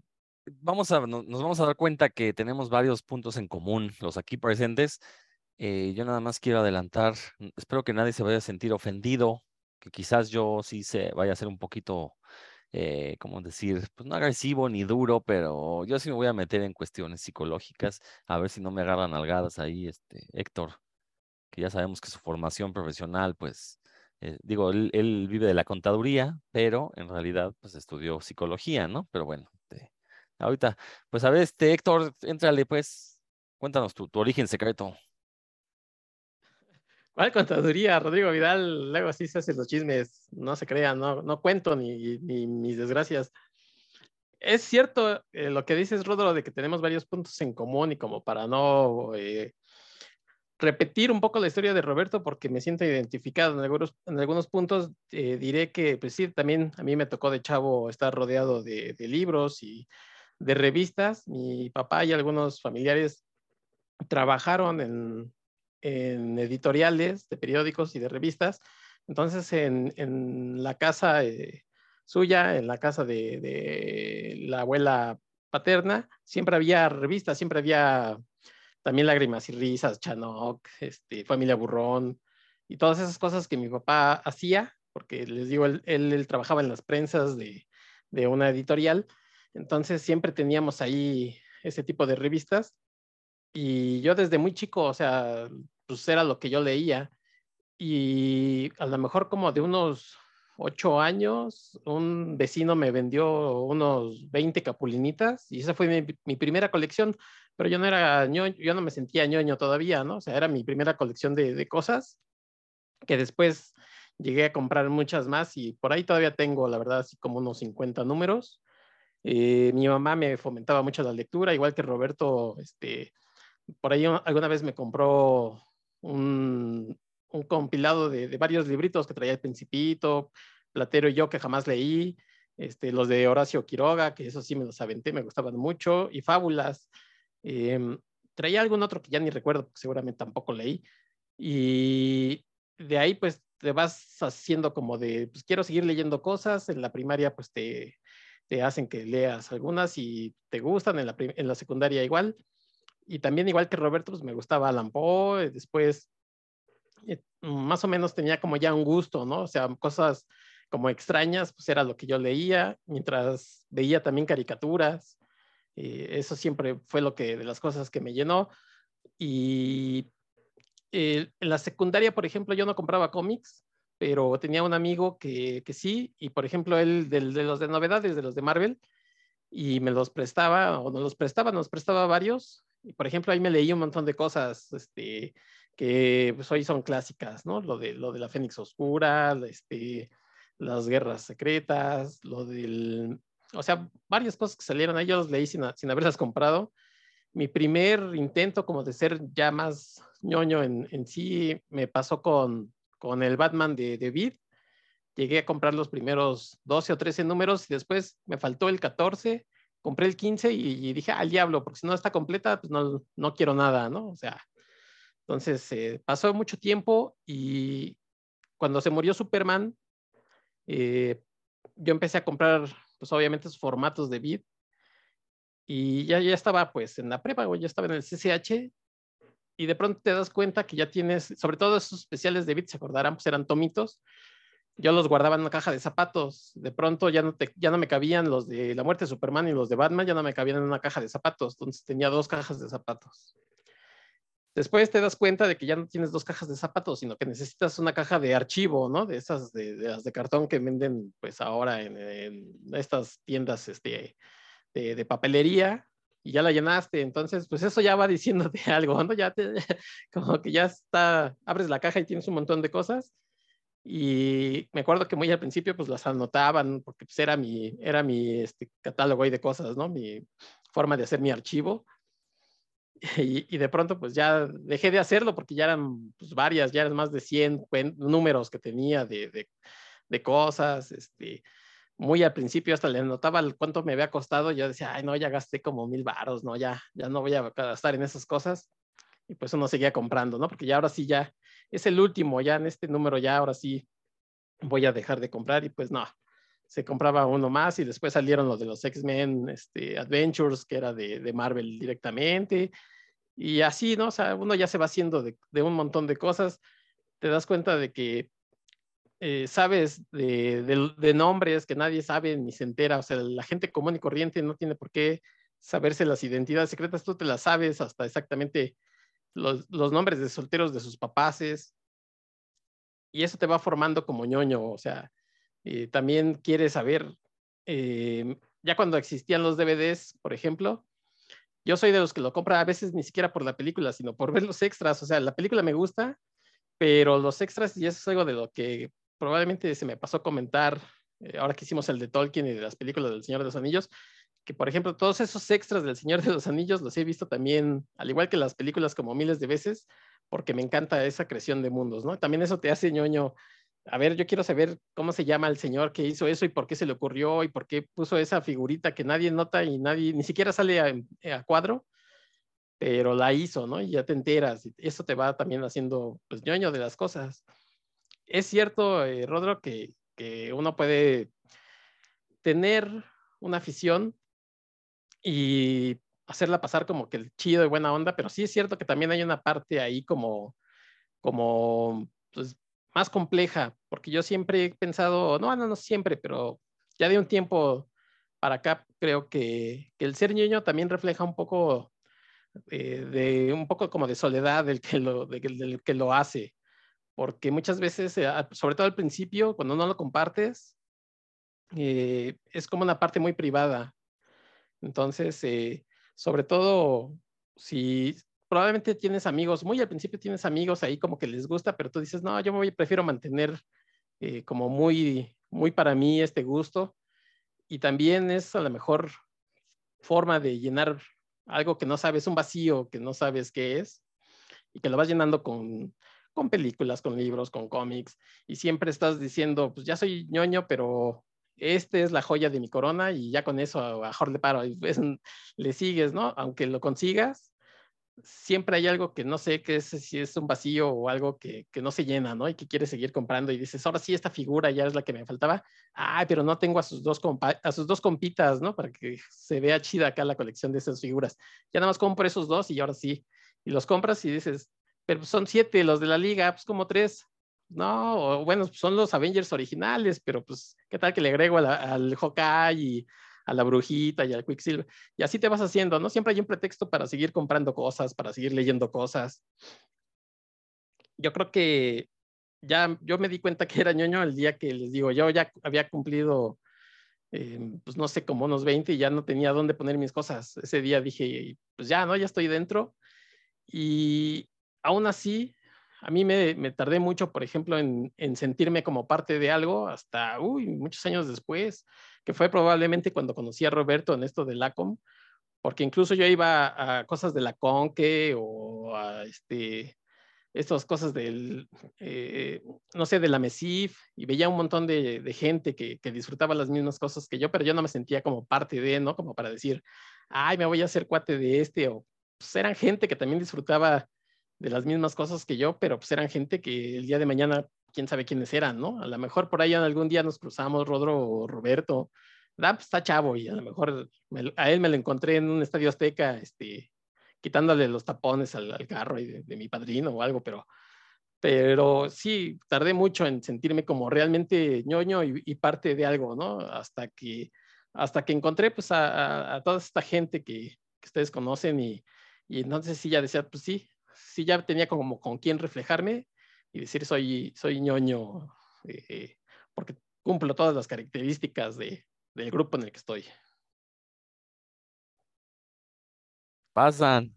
vamos a, nos vamos a dar cuenta que tenemos varios puntos en común, los aquí presentes. Eh, yo nada más quiero adelantar, espero que nadie se vaya a sentir ofendido, que quizás yo sí se vaya a ser un poquito, eh, decir, pues no agresivo ni duro, pero yo sí me voy a meter en cuestiones psicológicas, a ver si no me agarran algadas ahí, este, Héctor, que ya sabemos que su formación profesional, pues, eh, digo, él, vive de la contaduría, pero en realidad pues estudió psicología, ¿no? Pero bueno, ahorita, pues a ver, este Héctor, éntrale pues, cuéntanos tu origen secreto. ¿Cuál contaduría? Rodrigo Vidal, luego así se hacen los chismes, no se crean, no, no cuento ni, ni mis desgracias. Es cierto eh, lo que dices, Rodro, de que tenemos varios puntos en común y como para no eh, repetir un poco la historia de Roberto porque me siento identificado en algunos, en algunos puntos. Eh, diré que, pues sí, también a mí me tocó de chavo estar rodeado de, libros y de revistas. Mi papá y algunos familiares trabajaron en, editoriales de periódicos y de revistas. Entonces, en, la casa eh, suya, en la casa de, de la abuela paterna, siempre había revistas, siempre había también Lágrimas y Risas, Chanok, este, Familia Burrón y todas esas cosas que mi papá hacía, porque les digo, él, él, trabajaba en las prensas de, de, una editorial, entonces siempre teníamos ahí ese tipo de revistas y yo desde muy chico, o sea, pues era lo que yo leía y a lo mejor como de unos ocho años, un vecino me vendió unos 20 capulinitas y esa fue mi, mi, primera colección, pero yo no era ñoño, yo no me sentía ñoño todavía, ¿no? O sea, era mi primera colección de, de cosas que después llegué a comprar muchas más y por ahí todavía tengo, la verdad, así como unos 50 números. Eh, mi mamá me fomentaba mucho la lectura, igual que Roberto, este, por ahí alguna vez me compró un, un compilado de, varios libritos que traía El Principito, Platero y yo, que jamás leí, este, los de Horacio Quiroga, que eso sí me los aventé, me gustaban mucho, y Fábulas. Em, traía algún otro que ya ni recuerdo, seguramente tampoco leí. Y de ahí, pues, te vas haciendo como de, pues, quiero seguir leyendo cosas. En la primaria, pues, te, te hacen que leas algunas y te gustan, en la, en la secundaria igual. Y también, igual que Roberto, pues me gustaba Alan Poe, después eh, más o menos tenía como ya un gusto, ¿no? O sea, cosas como extrañas, pues era lo que yo leía, mientras veía también caricaturas. Eh, eso siempre fue lo que, de las cosas que me llenó. Y eh, en la secundaria, por ejemplo, yo no compraba cómics, pero tenía un amigo que, que sí, y por ejemplo, él de los de novedades, de los de Marvel, y me los prestaba, o nos los prestaba, nos prestaba varios, y por ejemplo, ahí me leí un montón de cosas, este, que pues, hoy son clásicas, ¿no? Lo de, lo de la Fénix Oscura, este, las guerras secretas, lo del... O sea, varias cosas que salieron ahí, yo leí sin, sin haberlas comprado. Mi primer intento como de ser ya más ñoño en, en sí me pasó con, con el Batman de David. Llegué a comprar los primeros 12 o 13 números y después me faltó el 14, compré el 15 y, dije, al diablo, porque si no está completa, pues no, no quiero nada, ¿no? O sea, entonces, eh, pasó mucho tiempo y cuando se murió Superman, eh, yo empecé a comprar, pues obviamente, esos formatos de vid y ya, ya estaba pues en la prepa, o ya estaba en el CCH y de pronto te das cuenta que ya tienes, sobre todo esos especiales de vid, se acordarán, pues eran tomitos, yo los guardaba en una caja de zapatos. De pronto ya no, te, ya no me cabían los de la muerte de Superman y los de Batman, ya no me cabían en una caja de zapatos. Entonces tenía dos cajas de zapatos. Después te das cuenta de que ya no tienes dos cajas de zapatos, sino que necesitas una caja de archivo, ¿no? De esas de, de cartón que venden pues ahora en, estas tiendas este, de, papelería y ya la llenaste. Entonces, pues eso ya va diciéndote algo, ¿no? Ya como que ya está, abres la caja y tienes un montón de cosas. Y me acuerdo que muy al principio pues las anotaban porque pues, era mi, era mi este, catálogo ahí de cosas, ¿no? Mi forma de hacer mi archivo. Y, de pronto pues ya dejé de hacerlo porque ya eran pues, varias, ya eran más de 100 números que tenía de, de, de cosas, este, muy al principio hasta le notaba cuánto me había costado, yo decía, ay, no, ya gasté como mil varos, no, ya, ya no voy a gastar en esas cosas. Y pues uno seguía comprando, ¿no? Porque ya ahora sí, ya es el último, ya en este número, ya ahora sí voy a dejar de comprar y pues no, se compraba uno más y después salieron los de los X-Men este, Adventures, que era de, de, Marvel directamente. Y así, ¿no? O sea, uno ya se va haciendo de, de un montón de cosas. Te das cuenta de que eh, sabes de, nombres que nadie sabe ni se entera, o sea, la gente común y corriente no tiene por qué saberse las identidades secretas, tú te las sabes hasta exactamente los, nombres de solteros de sus papaces, y eso te va formando como ñoño, o sea, eh, también quieres saber, eh, ya cuando existían los DVDs, por ejemplo, yo soy de los que lo compra a veces ni siquiera por la película, sino por ver los extras, o sea, la película me gusta, pero los extras, y eso es algo de lo que probablemente se me pasó comentar, eh, ahora que hicimos el de Tolkien y de las películas del Señor de los Anillos, que por ejemplo todos esos extras del Señor de los Anillos los he visto también, al igual que las películas, como miles de veces, porque me encanta esa creación de mundos, ¿no? También eso te hace ñoño. A ver, yo quiero saber cómo se llama el señor que hizo eso y por qué se le ocurrió y por qué puso esa figurita que nadie nota y nadie ni siquiera sale a, a cuadro, pero la hizo, ¿no? Y ya te enteras. Y eso te va también haciendo, pues, ñoño de las cosas es cierto, eh, Rodro, que, uno puede tener una afición y hacerla pasar como que el chido y buena onda, pero sí es cierto que también hay una parte ahí como, como pues, más compleja, porque yo siempre he pensado, no, no, no siempre, pero ya de un tiempo para acá creo que, el ser niño también refleja un poco eh, de un poco como de soledad del que lo, del que lo hace porque muchas veces, eh, sobre todo al principio, cuando no lo compartes, eh, es como una parte muy privada. Entonces, eh, sobre todo si probablemente tienes amigos, muy al principio tienes amigos ahí como que les gusta, pero tú dices, no, yo me prefiero mantener como muy, muy para mí este gusto. Y también es a la mejor forma de llenar algo que no sabes, un vacío que no sabes qué es, y que lo vas llenando con, con películas, con libros, con cómics, y siempre estás diciendo, pues ya soy ñoño, pero este es la joya de mi corona y ya con eso a mejor le paro, pues, le sigues, ¿no? Aunque lo consigas, siempre hay algo que no sé qué si es un vacío o algo que, no se llena, ¿no? Y que quieres seguir comprando y dices, ahora sí, esta figura ya es la que me faltaba. Ay, pero no tengo a sus dos, a sus dos compitas, ¿no? Para que se vea chida acá la colección de esas figuras. Ya nada más compro esos dos y ahora sí. Y los compras y dices, pero son siete los de la liga, pues como tres. No, bueno, son los Avengers originales, pero pues, ¿qué tal que le agrego al Hawkeye y a la brujita y al Quicksilver? Y así te vas haciendo, ¿no? Siempre hay un pretexto para seguir comprando cosas, para seguir leyendo cosas. Yo creo que ya yo me di cuenta que era ñoño el día que les digo, yo ya había cumplido, eh, pues no sé, como unos 20 y ya no tenía dónde poner mis cosas. Ese día dije, pues ya, ¿no? Ya estoy dentro. Y aún así, a mí me, tardé mucho, por ejemplo, en, sentirme como parte de algo hasta, uy, muchos años después, que fue probablemente cuando conocí a Roberto en esto de LACOM, porque incluso yo iba a cosas de la Conque o a este, estas cosas del, eh, no sé, de la MESIF y veía un montón de, gente que, que, disfrutaba las mismas cosas que yo, pero yo no me sentía como parte de, ¿no? Como para decir, ay, me voy a hacer cuate de este, o pues eran gente que también disfrutaba de las mismas cosas que yo, pero pues eran gente que el día de mañana, quién sabe quiénes eran, ¿no? A lo mejor por ahí algún día nos cruzamos, Rodro o Roberto. Ah, pues está chavo y a lo mejor a él me lo encontré en un estadio azteca, este, quitándole los tapones al, carro y de, mi padrino o algo, pero, pero sí, tardé mucho en sentirme como realmente ñoño y, parte de algo, ¿no? Hasta que, hasta que encontré pues a, toda esta gente que, que ustedes conocen y, y entonces sí ya decía, pues sí, sí ya tenía como con quién reflejarme y decir soy, soy ñoño, eh, porque cumplo todas las características de, del grupo en el que estoy. Pasan.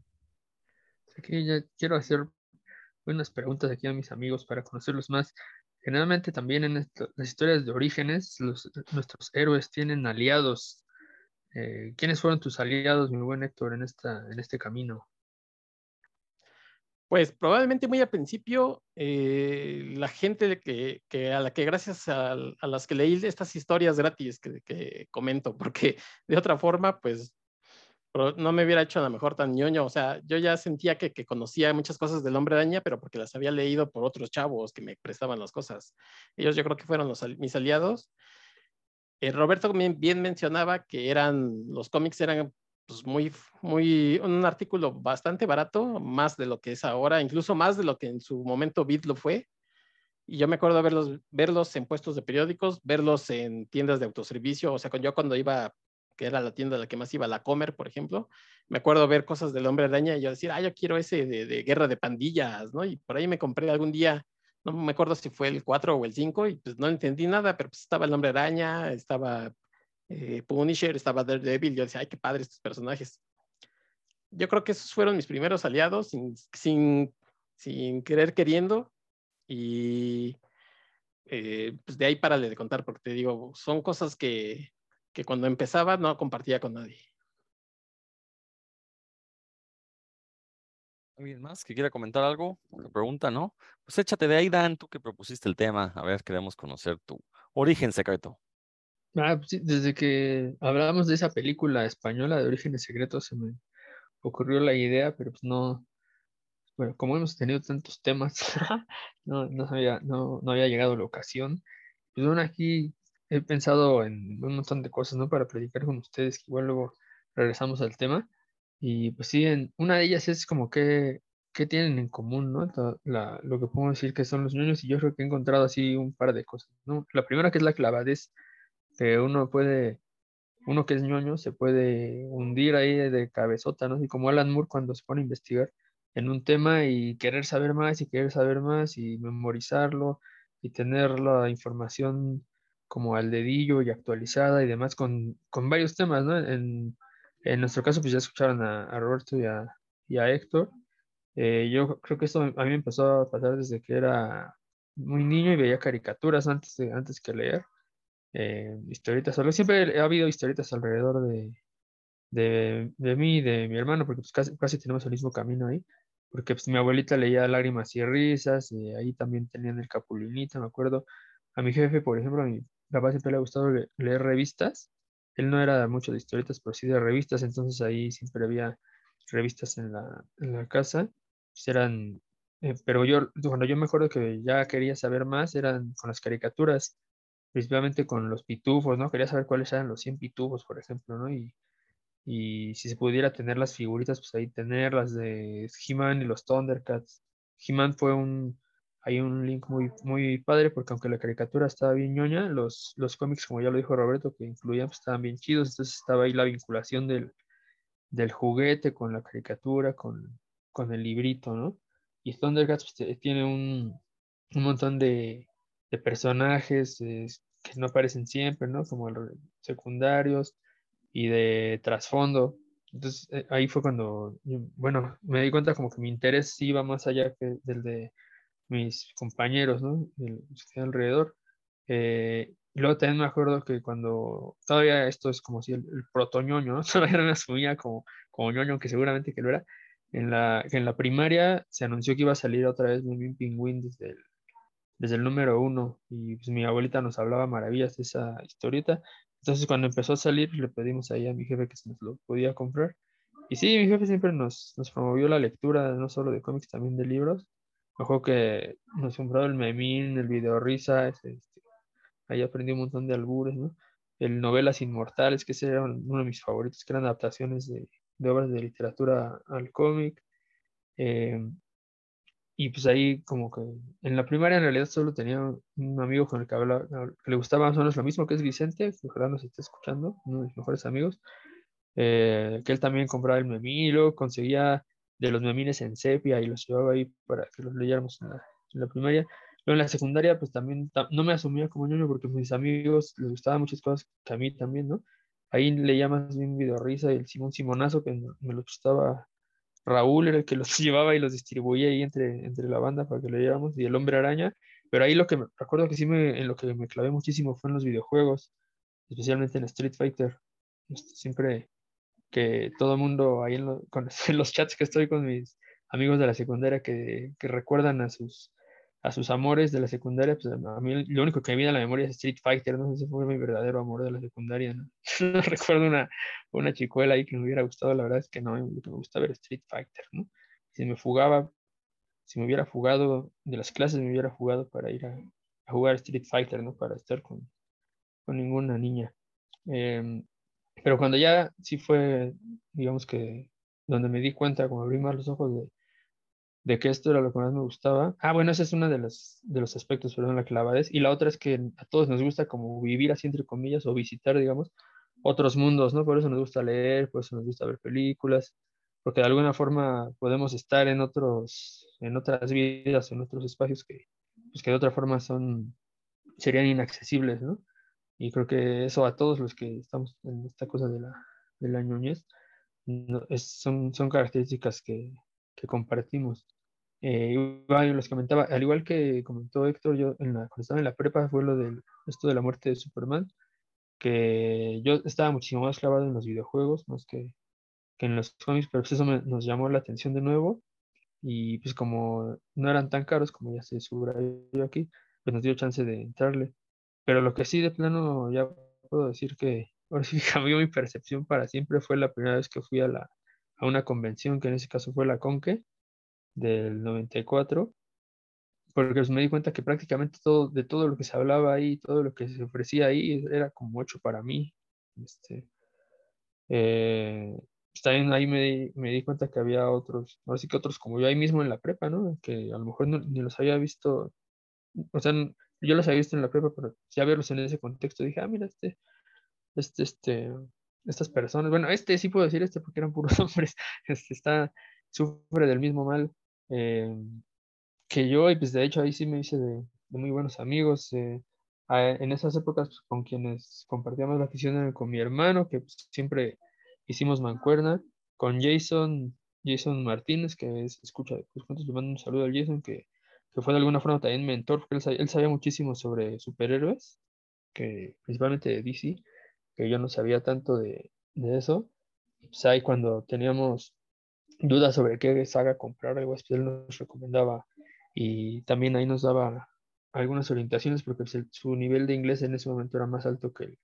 Aquí ya quiero hacer unas preguntas aquí a mis amigos para conocerlos más. generalmente también en las historias de orígenes, nuestros héroes tienen aliados. Eh, ¿Quiénes fueron tus aliados, mi buen Héctor, en, esta, en este camino? Pues probablemente muy al principio, eh, la gente que, a la que gracias a, las que leí estas historias gratis que, que, comento, porque de otra forma, pues no me hubiera hecho a lo mejor tan ñoño. O sea, yo ya sentía que, conocía muchas cosas del hombre araña, pero porque las había leído por otros chavos que me prestaban las cosas. Ellos yo creo que fueron mis aliados. Eh, Roberto bien mencionaba que eran, los cómics eran pues muy, muy, un artículo bastante barato, más de lo que es ahora, incluso más de lo que en su momento Bit lo fue. Y yo me acuerdo verlos, verlos en puestos de periódicos, verlos en tiendas de autoservicio, o sea, yo cuando iba, que era la tienda a la que más iba, la Comer, por ejemplo, me acuerdo ver cosas del hombre araña y yo decir, ah, yo quiero ese de, de guerra de pandillas, ¿no? Y por ahí me compré algún día, no me acuerdo si fue el 4 o el 5, y pues no entendí nada, pero pues estaba el hombre araña, estaba eh, Punisher, estaba Daredevil, yo decía, ay, qué padre estos personajes. Yo creo que esos fueron mis primeros aliados, sin, querer queriendo, y eh, pues de ahí párale de contar, porque te digo, son cosas que, cuando empezaba no compartía con nadie. ¿Alguien más que quiera comentar algo? pregunta, ¿no? Pues échate de ahí, Dan, tú que propusiste el tema. A ver, queremos conocer tu origen secreto. Ah, sí, desde que hablábamos de esa película española de Orígenes Secretos se me ocurrió la idea, pero pues no, bueno, como hemos tenido tantos temas, no, no, había, no, no había llegado la ocasión. Pues bueno, aquí he pensado en un montón de cosas, ¿no? Para predicar con ustedes, que igual luego regresamos al tema. Y pues sí, en, una de ellas es como que, ¿qué tienen en común, ¿no? La, lo que puedo decir que son los niños, y yo creo que he encontrado así un par de cosas, ¿no? La primera que es la clavadez que uno puede, uno que es ñoño, se puede hundir ahí de cabezota, ¿no? Y como Alan Moore cuando se pone a investigar en un tema y querer saber más y querer saber más y memorizarlo y tener la información como al dedillo y actualizada y demás con, con varios temas, ¿no? En, en, nuestro caso, pues ya escucharon a, Roberto y a, y a Héctor. Eh, yo creo que esto a mí empezó a pasar desde que era muy niño y veía caricaturas antes, de, antes que leer eh, historietas. Siempre ha habido historietas alrededor de, de, de mí y de mi hermano, porque pues casi, casi, tenemos el mismo camino ahí. Porque pues, mi abuelita leía Lágrimas y Risas, y ahí también tenían el Capulinito, me acuerdo. A mi jefe, por ejemplo, a mi papá siempre le ha gustado leer revistas. Él no era mucho de historietas, pero sí de revistas, entonces ahí siempre había revistas en la, en la casa. Pues, eran, eh, pero yo, cuando yo me acuerdo que ya quería saber más, eran con las caricaturas principalmente con los pitufos, ¿no? Quería saber cuáles eran los 100 pitufos, por ejemplo, ¿no? Y, y si se pudiera tener las figuritas, pues ahí tenerlas de He-Man y los Thundercats. He-Man fue un, hay un link muy, muy padre porque aunque la caricatura estaba bien ñoña, los, los cómics, como ya lo dijo Roberto, que incluían, pues estaban bien chidos, entonces estaba ahí la vinculación del, del juguete con la caricatura, con, con el librito, ¿no? Y Thundercats pues, tiene un, un montón de, de personajes que no aparecen siempre, ¿no? Como secundarios y de trasfondo. Entonces eh, ahí fue cuando, bueno, me di cuenta como que mi interés iba más allá que del de mis compañeros, ¿no? alrededor. Eh, y luego también me acuerdo que cuando, todavía esto es como si el, proto ñoño, ¿no? Todavía no me asumía como, como ñoño, que seguramente que lo era. En la, en la primaria se anunció que iba a salir otra vez Muy Pingüín desde el desde el número uno y pues mi abuelita nos hablaba maravillas de esa historieta. Entonces cuando empezó a salir le pedimos ahí a mi jefe que se nos lo podía comprar. Y sí, mi jefe siempre nos, nos promovió la lectura, no solo de cómics, también de libros. Me que nos compró el memín, el video risa, este, ahí aprendí un montón de albures, ¿no? El Novelas Inmortales, que ese era uno de mis favoritos, que eran adaptaciones de, de obras de literatura al cómic. Eh, y pues ahí como que en la primaria en realidad solo tenía un amigo con el que hablaba, que le gustaba más o menos lo mismo, que es Vicente, que ojalá nos esté escuchando, uno de mis mejores amigos, eh, que él también compraba el memilo, conseguía de los memines en sepia y los llevaba ahí para que los leyéramos en la, primaria. Luego en la secundaria pues también no me asumía como niño porque a mis amigos les gustaban muchas cosas que a mí también, ¿no? Ahí leía más bien video risa y el Simón Simonazo que me lo gustaba Raúl era el que los llevaba y los distribuía ahí entre, entre la banda para que lo lleváramos, y el hombre araña, pero ahí lo que me recuerdo que sí me, en lo que me clavé muchísimo fue en los videojuegos, especialmente en Street Fighter. Este, siempre que todo el mundo ahí en, en, los chats que estoy con mis amigos de la secundaria que, que recuerdan a sus, a sus amores de la secundaria, pues a mí lo único que me viene a la memoria es Street Fighter, no sé si fue mi verdadero amor de la secundaria, ¿no? recuerdo una, una chicuela ahí que me hubiera gustado, la verdad es que no, lo que me gusta ver Street Fighter, ¿no? Si me fugaba, si me hubiera fugado de las clases, me hubiera fugado para ir a, jugar Street Fighter, ¿no? Para estar con, con ninguna niña. Em, pero cuando ya sí fue, digamos que, donde me di cuenta, como abrí más los ojos de de que esto era lo que más me gustaba. Ah, bueno, ese es uno de los, de los aspectos, perdón, la clavadez. Y la otra es que a todos nos gusta como vivir así, entre comillas, o visitar, digamos, otros mundos, ¿no? Por eso nos gusta leer, por eso nos gusta ver películas, porque de alguna forma podemos estar en otros, en otras vidas, en otros espacios que, pues que de otra forma son, serían inaccesibles, ¿no? Y creo que eso a todos los que estamos en esta cosa de la, de la ñoñez, son, son características que, que compartimos. Eh, igual les comentaba, al igual que comentó Héctor, yo en la, cuando estaba en la prepa fue lo de esto de la muerte de Superman, que yo estaba muchísimo más clavado en los videojuegos, más que, que en los cómics, pero pues eso nos llamó la atención de nuevo y pues como no eran tan caros como ya se subrayó aquí, pues nos dio chance de entrarle. Pero lo que sí de plano ya puedo decir que ahora sí cambió mi percepción para siempre fue la primera vez que fui a la a una convención que en ese caso fue la Conque del 94, porque me di cuenta que prácticamente todo, de todo lo que se hablaba ahí, todo lo que se ofrecía ahí, era como hecho para mí. Este, eh, pues, también ahí me, me, di cuenta que había otros, ahora sí que otros como yo ahí mismo en la prepa, ¿no? Que a lo mejor ni los había visto, o sea, yo los había visto en la prepa, pero ya verlos en ese contexto, dije, ah, mira, este, este, este, estas personas, bueno, este sí puedo decir este porque eran puros hombres, este está, sufre del mismo mal eh, que yo y pues de hecho ahí sí me hice de, muy buenos amigos. Eh, en esas épocas pues, con quienes compartíamos la afición con mi hermano, que pues, siempre hicimos mancuerna, con Jason, Jason Martínez, que es, escucha, pues le mando un saludo al Jason, que, que fue de alguna forma también mentor, porque él, él sabía muchísimo sobre superhéroes, que principalmente de DC que yo no sabía tanto de, de eso. Pues ahí cuando teníamos dudas sobre qué saga comprar, así, él nos recomendaba y también ahí nos daba algunas orientaciones porque pues, su nivel de inglés en ese momento era más alto que el,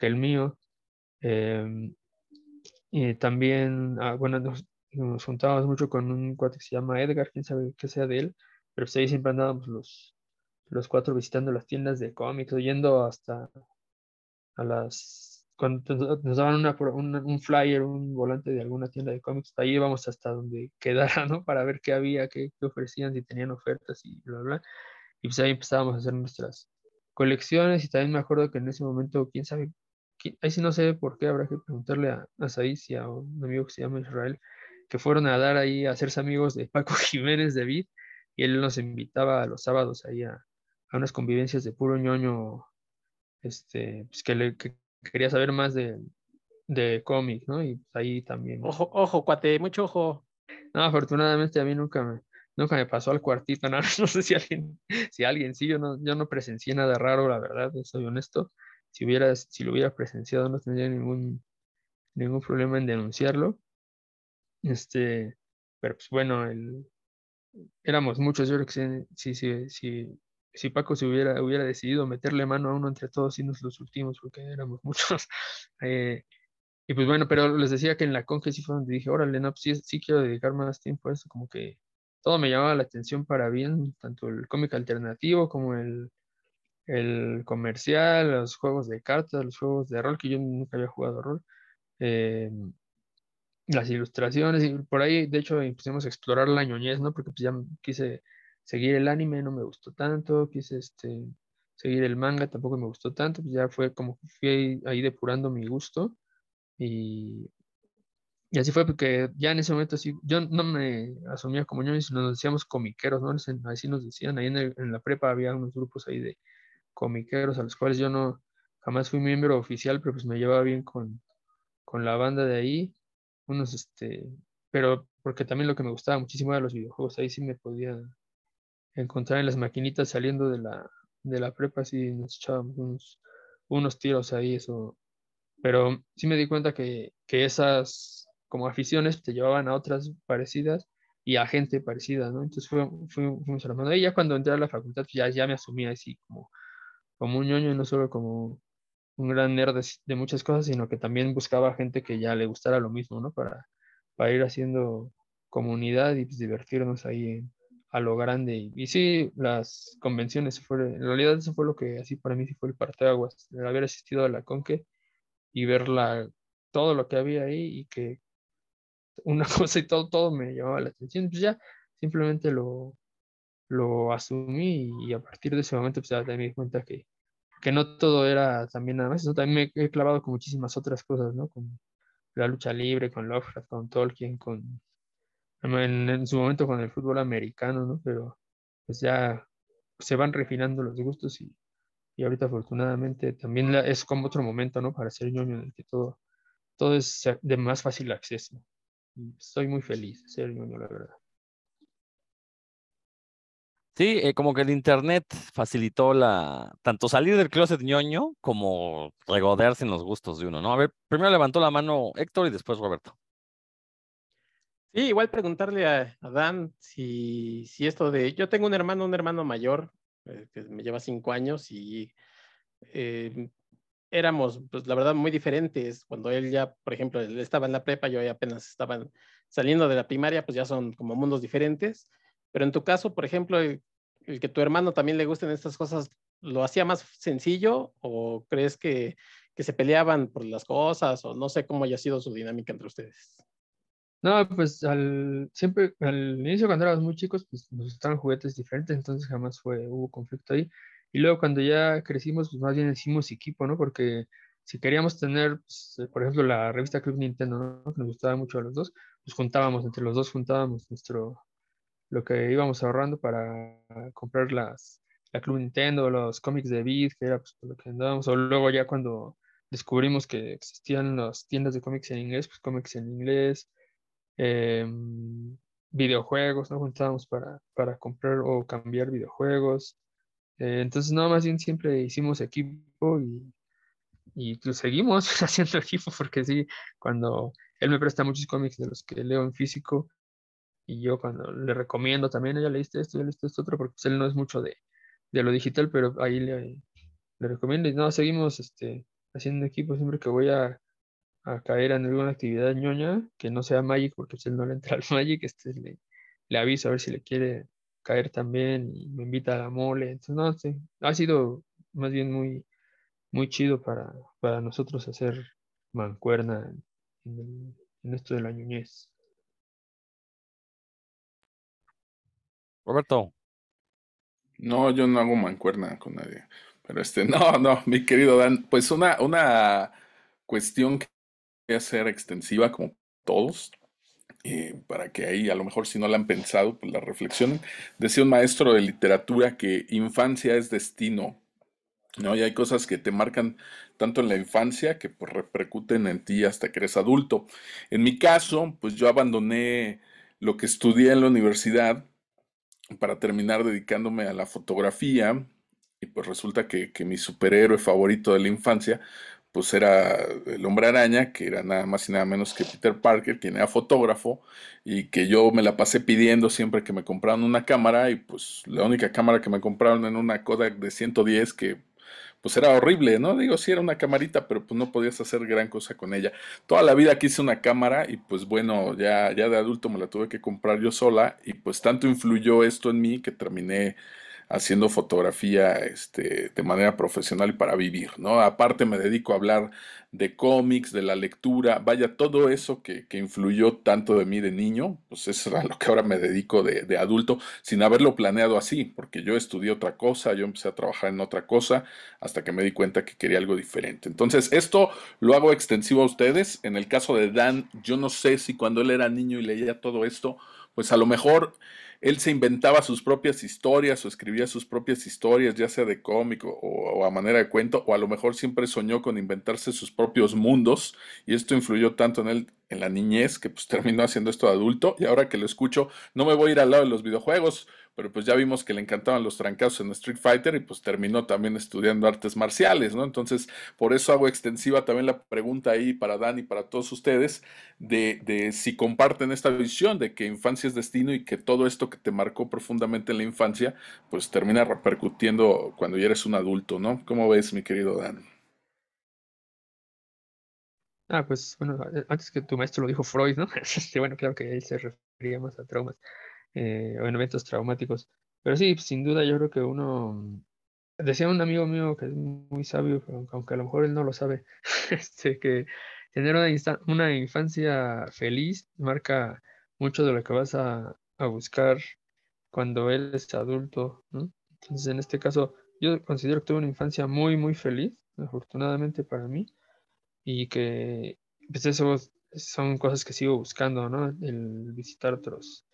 el mío. Em, y también, ah, bueno, nos, nos, juntábamos mucho con un cuate que se llama Edgar, quién sabe qué sea de él, pero pues ahí siempre andábamos los, los cuatro visitando las tiendas de cómics, yendo hasta a las, cuando nos daban una, un flyer, un volante de alguna tienda de cómics, ahí íbamos hasta donde quedara, ¿no? Para ver qué había, qué, qué ofrecían, si tenían ofertas y bla, bla. Y pues ahí empezábamos a hacer nuestras colecciones y también me acuerdo que en ese momento, quién sabe, ahí sí no sé por qué, habrá que preguntarle a, a Saiz y a un amigo que se llama Israel, que fueron a dar ahí a hacerse amigos de Paco Jiménez de Vid y él nos invitaba a los sábados ahí a, a unas convivencias de puro ñoño este, pues que, le, quería saber más de, de cómics, ¿no? Y ahí también. Ojo, ojo, cuate, mucho ojo. No, afortunadamente a mí nunca me, nunca me pasó al cuartito, no, no sé si alguien, si alguien sí, yo no, yo no presencié nada raro, la verdad, soy honesto. Si hubiera, si lo hubiera presenciado, no tendría ningún, ningún problema en denunciarlo. Este, pero pues bueno, el, éramos muchos, yo creo que sí, sí, sí, si Paco se hubiera, hubiera decidido meterle mano a uno entre todos y nos los últimos, porque éramos muchos. Eh, y pues bueno, pero les decía que en la conque sí fue donde dije, órale, no, pues sí, quiero dedicar más tiempo a eso, como que todo me llamaba la atención para bien, tanto el cómic alternativo como el, el comercial, los juegos de cartas, los juegos de rol, que yo nunca había jugado rol, eh, las ilustraciones, y por ahí, de hecho, empezamos a explorar la ñoñez, ¿no? Porque pues ya quise seguir el anime no me gustó tanto, quise este, seguir el manga, tampoco me gustó tanto, pues ya fue como fui ahí, depurando mi gusto y, y, así fue porque ya en ese momento así, yo no me asumía como yo, sino nos decíamos comiqueros, ¿no? Así nos decían, ahí en, en la prepa había unos grupos ahí de comiqueros a los cuales yo no, jamás fui miembro oficial, pero pues me llevaba bien con, con la banda de ahí, unos, este, pero porque también lo que me gustaba muchísimo era los videojuegos, ahí sí me podía encontrar en las maquinitas saliendo de la, de la prepa, así nos echábamos unos, unos tiros ahí, eso. Pero sí me di cuenta que, que esas como aficiones te llevaban a otras parecidas y a gente parecida, ¿no? Entonces fue, fue, fuimos armando. Y ya cuando entré a la facultad, pues ya, ya me asumía así como, como un ñoño, no solo como un gran nerd de, muchas cosas, sino que también buscaba gente que ya le gustara lo mismo, ¿no? Para, para ir haciendo comunidad y pues, divertirnos ahí a lo grande. Y, sí, las convenciones fueron, en realidad eso fue lo que así para mí sí fue el parteaguas, el haber asistido a la Conque y ver todo lo que había ahí y que una cosa y todo, todo me llamaba la atención. Pues ya simplemente lo, lo asumí y a partir de ese momento pues ya me di cuenta que, que no todo era también nada más, también me he clavado con muchísimas otras cosas, ¿no? Con la lucha libre, con Lovecraft, con Tolkien, con en, su momento con el fútbol americano, ¿no? Pero pues ya se van refinando los gustos y, y ahorita afortunadamente también es como otro momento, ¿no? Para ser ñoño en el que todo, todo es de más fácil acceso. Estoy muy feliz de ser ñoño, la verdad. Sí, eh, como que el internet facilitó la tanto salir del closet ñoño como regodearse en los gustos de uno, ¿no? A ver, primero levantó la mano Héctor y después Roberto. Sí, igual preguntarle a, Dan si, si, esto de. Yo tengo un hermano, un hermano mayor, eh, que me lleva cinco años y eh, éramos, pues la verdad, muy diferentes. Cuando él ya, por ejemplo, él estaba en la prepa, yo apenas estaba saliendo de la primaria, pues ya son como mundos diferentes. Pero en tu caso, por ejemplo, el, que tu hermano también le gusten estas cosas, ¿lo hacía más sencillo o crees que, que se peleaban por las cosas o no sé cómo haya sido su dinámica entre ustedes? No, pues al, siempre, al inicio cuando éramos muy chicos, pues nos gustaban juguetes diferentes, entonces jamás fue, hubo conflicto ahí. Y luego cuando ya crecimos, pues más bien hicimos equipo, ¿no? Porque si queríamos tener, pues, por ejemplo, la revista Club Nintendo, ¿no? Que nos gustaba mucho a los dos, pues juntábamos, entre los dos juntábamos nuestro, lo que íbamos ahorrando para comprar las, la Club Nintendo, los cómics de Beat, que era pues, lo que andábamos, o luego ya cuando descubrimos que existían las tiendas de cómics en inglés, pues cómics en inglés, em, videojuegos, ¿no? Juntábamos para, para comprar o cambiar videojuegos. Eh, entonces, no, más bien siempre hicimos equipo y, y pues, seguimos haciendo equipo porque sí, cuando él me presta muchos cómics de los que leo en físico, y yo cuando le recomiendo también, ya leíste esto, ya leíste esto otro, porque pues, él no es mucho de, de lo digital, pero ahí le, le, recomiendo. Y no, seguimos este, haciendo equipo siempre que voy a, a, caer en alguna actividad ñoña, que no sea Magic, porque él no le entra al Magic, este, le, le aviso a ver si le quiere caer también y me invita a la mole. Entonces, no, sí, ha sido más bien muy, muy chido para, para nosotros hacer mancuerna en, en esto de la ñoñez. Roberto. No, yo no hago mancuerna con nadie. Pero este, no, no, mi querido Dan, pues una, una cuestión que a ser extensiva como todos, eh, para que ahí a lo mejor si no la han pensado, pues la reflexionen. Decía un maestro de literatura que infancia es destino, ¿no? Y hay cosas que te marcan tanto en la infancia que pues repercuten en ti hasta que eres adulto. En mi caso, pues yo abandoné lo que estudié en la universidad para terminar dedicándome a la fotografía. Y pues resulta que, mi superhéroe favorito de la infancia, pues era el hombre araña, que era nada más y nada menos que Peter Parker, quien era fotógrafo, y que yo me la pasé pidiendo siempre que me compraron una cámara, y pues la única cámara que me compraron en una Kodak de 110 que pues era horrible, ¿no? Digo, sí era una camarita, pero pues no podías hacer gran cosa con ella. Toda la vida quise una cámara y pues bueno, ya, ya de adulto me la tuve que comprar yo sola y pues tanto influyó esto en mí que terminé haciendo fotografía este, de manera profesional y para vivir, ¿no? Aparte me dedico a hablar de cómics, de la lectura, vaya, todo eso que, influyó tanto de mí de niño, pues es a lo que ahora me dedico de, de, adulto, sin haberlo planeado así, porque yo estudié otra cosa, yo empecé a trabajar en otra cosa, hasta que me di cuenta que quería algo diferente. Entonces, esto lo hago extensivo a ustedes. En el caso de Dan, yo no sé si cuando él era niño y leía todo esto, pues a lo mejor él se inventaba sus propias historias o escribía sus propias historias, ya sea de cómic o, a manera de cuento, o a lo mejor siempre soñó con inventarse sus propios mundos y esto influyó tanto en él en la niñez, que pues terminó haciendo esto de adulto, y ahora que lo escucho, no me voy a ir al lado de los videojuegos, pero pues ya vimos que le encantaban los trancazos en Street Fighter y pues terminó también estudiando artes marciales, ¿no? Entonces, por eso hago extensiva también la pregunta ahí para Dan y para todos ustedes de, de si comparten esta visión de que infancia es destino y que todo esto te marcó profundamente en la infancia, pues termina repercutiendo cuando ya eres un adulto, ¿no? ¿Cómo ves, mi querido Dan? Ah, pues bueno, antes que tu maestro lo dijo Freud, ¿no? Este, bueno, claro que él se refería más a traumas eh, o en eventos traumáticos. Pero sí, sin duda yo creo que uno, decía un amigo mío que es muy sabio, aunque a lo mejor él no lo sabe, este, que tener una, una infancia feliz marca mucho de lo que vas a, a buscar cuando él es adulto. Entonces, en este caso, yo considero que tuve una infancia muy, muy feliz, afortunadamente para mí y que pues eso son cosas que sigo buscando, ¿no? El visitar otros,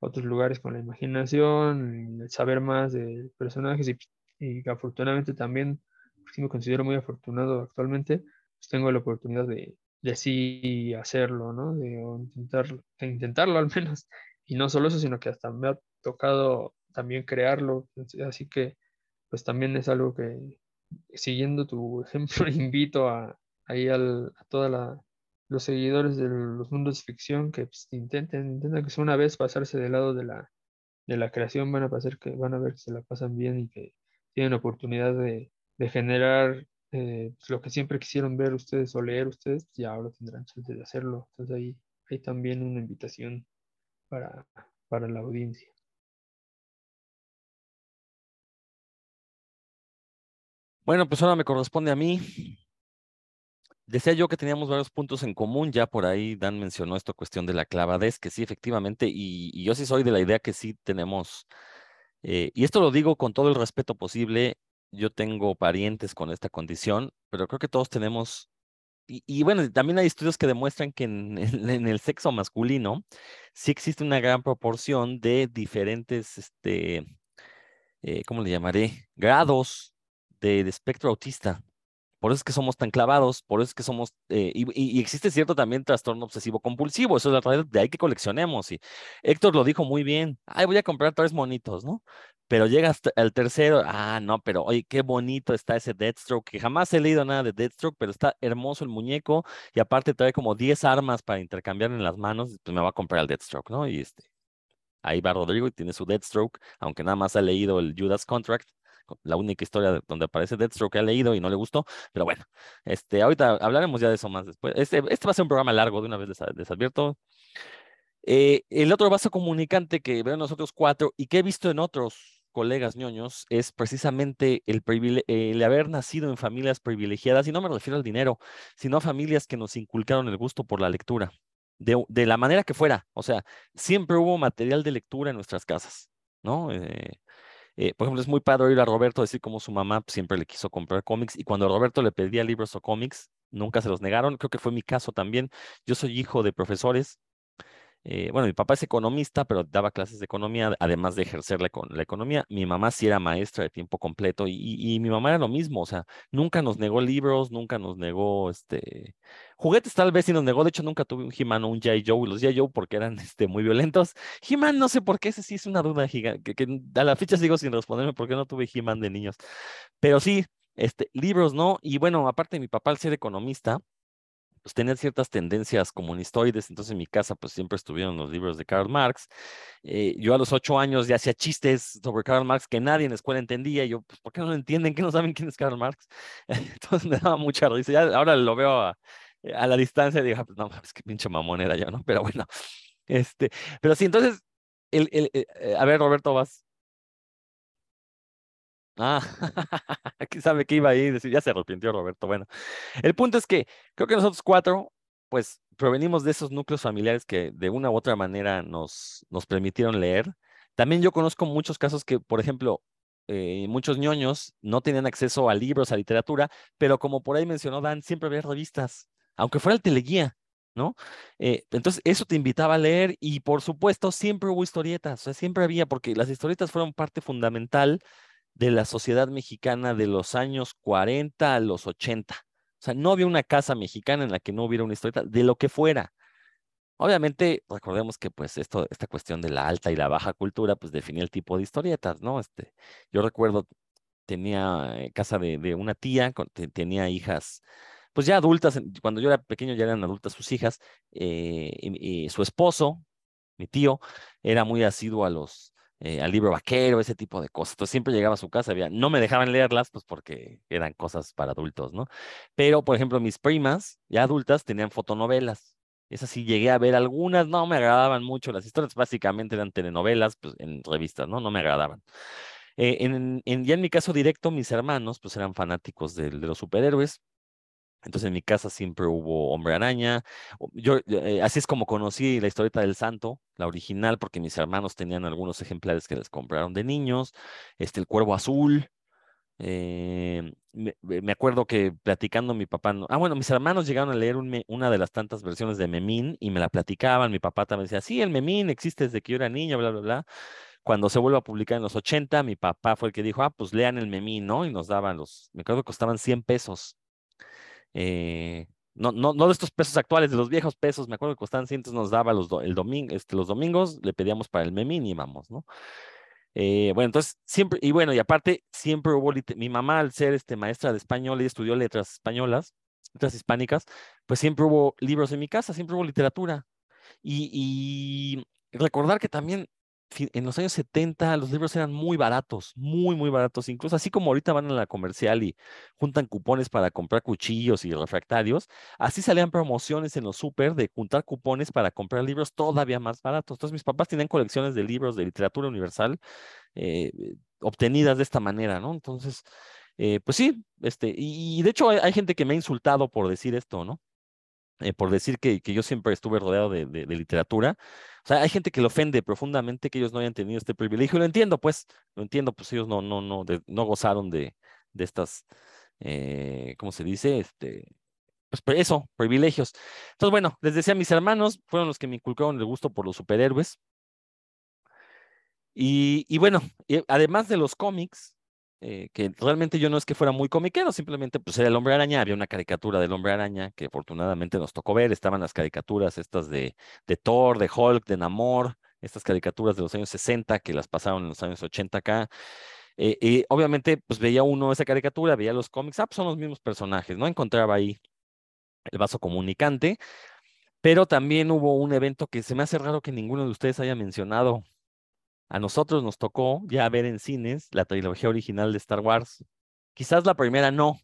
otros lugares con la imaginación, el saber más de personajes y, y afortunadamente también, sí me considero muy afortunado actualmente, pues tengo la oportunidad de, de así hacerlo, ¿no? De intentar, de intentarlo al menos. Y no solo eso, sino que hasta me ha tocado también crearlo. Así que, pues también es algo que, siguiendo tu ejemplo, invito a, ahí a todos los seguidores de los mundos de ficción que pues, intenten, intenten que una vez pasarse del lado de la, de la creación, van a pasar que van a ver que se la pasan bien y que tienen oportunidad de, de generar eh, pues, lo que siempre quisieron ver ustedes o leer ustedes, y ahora tendrán chance de hacerlo. Entonces ahí hay también una invitación para, para la audiencia. Bueno, pues ahora me corresponde a mí. Decía yo que teníamos varios puntos en común, ya por ahí Dan mencionó esta cuestión de la clavadez, que sí, efectivamente, y, yo sí soy de la idea que sí tenemos, eh, y esto lo digo con todo el respeto posible, yo tengo parientes con esta condición, pero creo que todos tenemos, y, bueno, también hay estudios que demuestran que en, el sexo masculino sí existe una gran proporción de diferentes, este, eh, ¿cómo le llamaré? Grados de espectro autista. Por eso es que somos tan clavados, por eso es que somos, eh, y, existe cierto también trastorno obsesivo compulsivo, eso es la realidad de ahí que coleccionemos. Y Héctor lo dijo muy bien, ay, voy a comprar tres monitos, ¿no? Pero llega hasta el tercero, ah, no, pero oye, qué bonito está ese Deathstroke, que jamás he leído nada de Deathstroke, pero está hermoso el muñeco y aparte trae como 10 armas para intercambiar en las manos, pues me va a comprar el Deathstroke, ¿no? Y este, ahí va Rodrigo y tiene su Deathstroke, aunque nada más ha leído el Judas Contract, la única historia donde aparece Deathstroke que ha leído y no le gustó, pero bueno, este, ahorita hablaremos ya de eso más después. Este, este va a ser un programa largo, de una vez les, advierto. Eh, el otro vaso comunicante que veo nosotros cuatro y que he visto en otros colegas ñoños es precisamente el, el haber nacido en familias privilegiadas, y no me refiero al dinero, sino a familias que nos inculcaron el gusto por la lectura, de, la manera que fuera, o sea, siempre hubo material de lectura en nuestras casas, ¿no? Eh, eh, por ejemplo, es muy padre oír a Roberto decir cómo su mamá siempre le quiso comprar cómics y cuando Roberto le pedía libros o cómics, nunca se los negaron. Creo que fue mi caso también. Yo soy hijo de profesores eh, bueno, mi papá es economista, pero daba clases de economía, además de ejercer la, la economía. Mi mamá sí era maestra de tiempo completo y, mi mamá era lo mismo, o sea, nunca nos negó libros, nunca nos negó este juguetes, tal vez sí nos negó. De hecho, nunca tuve un He-Man o un J. Joe, los J. Joe porque eran este, muy violentos. He-Man, no sé por qué, ese sí es una duda gigante, que, a la fecha sigo sin responderme por qué no tuve He-Man de niños. Pero sí, este, libros, ¿no? Y bueno, aparte mi papá al ser economista, pues tenían ciertas tendencias comunistoides, entonces en mi casa pues siempre estuvieron los libros de Karl Marx. Eh, yo a los ocho años ya hacía chistes sobre Karl Marx que nadie en la escuela entendía, y yo, pues ¿por qué no lo entienden? ¿Qué no saben quién es Karl Marx? Entonces me daba mucha risa, ya ahora lo veo a, la distancia y digo, ah, pues no, es que pinche mamón era yo, ¿no? Pero bueno, este, pero sí, entonces, el, el, eh, a ver, Roberto, vas. Ah, aquí sabe que iba ahí, decir, ya se arrepintió Roberto. Bueno, el punto es que creo que nosotros cuatro, pues provenimos de esos núcleos familiares que de una u otra manera nos, nos permitieron leer. También yo conozco muchos casos que, por ejemplo, eh, muchos ñoños no tenían acceso a libros, a literatura, pero como por ahí mencionó Dan, siempre había revistas, aunque fuera el teleguía. ¿no? Eh, entonces, eso te invitaba a leer y por supuesto siempre hubo historietas, o sea, siempre había, porque las historietas fueron parte fundamental de la sociedad mexicana de los años 40 a los 80. O sea, no había una casa mexicana en la que no hubiera una historieta, de lo que fuera. Obviamente, recordemos que pues esto, esta cuestión de la alta y la baja cultura, pues definía el tipo de historietas, ¿no? Este, yo recuerdo, tenía eh, casa de, una tía, tenía hijas, pues ya adultas, cuando yo era pequeño ya eran adultas sus hijas, eh, y, su esposo, mi tío, era muy asiduo a los, eh, al libro vaquero, ese tipo de cosas. Entonces siempre llegaba a su casa, no me dejaban leerlas, pues porque eran cosas para adultos, ¿no? Pero, por ejemplo, mis primas, ya adultas, tenían fotonovelas. Esas sí llegué a ver algunas, no me agradaban mucho. Las historias básicamente eran telenovelas, pues en revistas, ¿no? No me agradaban. Eh, en, ya en mi caso directo, mis hermanos, pues eran fanáticos de, de los superhéroes. Entonces en mi casa siempre hubo Hombre Araña. Yo, eh, así es como conocí la historieta del Santo, la original, porque mis hermanos tenían algunos ejemplares que les compraron de niños. Este, el Cuervo Azul, eh, me, acuerdo que platicando mi papá, ah, bueno, mis hermanos llegaron a leer una de las tantas versiones de Memín y me la platicaban. Mi papá también decía, sí, el Memín existe desde que yo era niño, bla, bla, bla. Cuando se vuelve a publicar en los 80, mi papá fue el que dijo, ah, pues lean el Memín, ¿no? Y nos daban los, me acuerdo que costaban 100 pesos. Eh, no, no, no de estos pesos actuales, de los viejos pesos, me acuerdo que costaban 100, nos daba los, el domingo, este, los domingos, le pedíamos para el Memín y vamos, ¿no? Eh, bueno, entonces siempre, y bueno, y aparte, siempre hubo, mi mamá al ser este, maestra de español y estudió letras españolas, letras hispánicas, pues siempre hubo libros en mi casa, siempre hubo literatura. Y, y recordar que también en los años 70 los libros eran muy baratos, muy, muy baratos, incluso así como ahorita van a la comercial y juntan cupones para comprar cuchillos y refractarios, así salían promociones en los súper de juntar cupones para comprar libros todavía más baratos. Entonces mis papás tenían colecciones de libros de literatura universal eh, obtenidas de esta manera, ¿no? Entonces, eh, pues sí, este, y, de hecho hay, gente que me ha insultado por decir esto, ¿no? Eh, por decir que, que, yo siempre estuve rodeado de, de, literatura. O sea, hay gente que le ofende profundamente que ellos no hayan tenido este privilegio. Lo entiendo, pues, lo entiendo, pues ellos no, no, no, no gozaron de, de estas, eh, ¿cómo se dice? Este, pues eso, privilegios. Entonces, bueno, les decía, mis hermanos fueron los que me inculcaron el gusto por los superhéroes. Y, y bueno, además de los cómics, eh, que realmente yo no es que fuera muy comiquero, simplemente pues era el hombre araña, había una caricatura del hombre araña que afortunadamente nos tocó ver, estaban las caricaturas estas de, de Thor, de Hulk, de Namor, estas caricaturas de los años 60 que las pasaron en los años 80 acá. Eh, y obviamente pues veía uno esa caricatura, veía los cómics, ah, pues son los mismos personajes, ¿no? Encontraba ahí el vaso comunicante, pero también hubo un evento que se me hace raro que ninguno de ustedes haya mencionado, a nosotros nos tocó ya ver en cines la trilogía original de Star Wars. Quizás la primera no.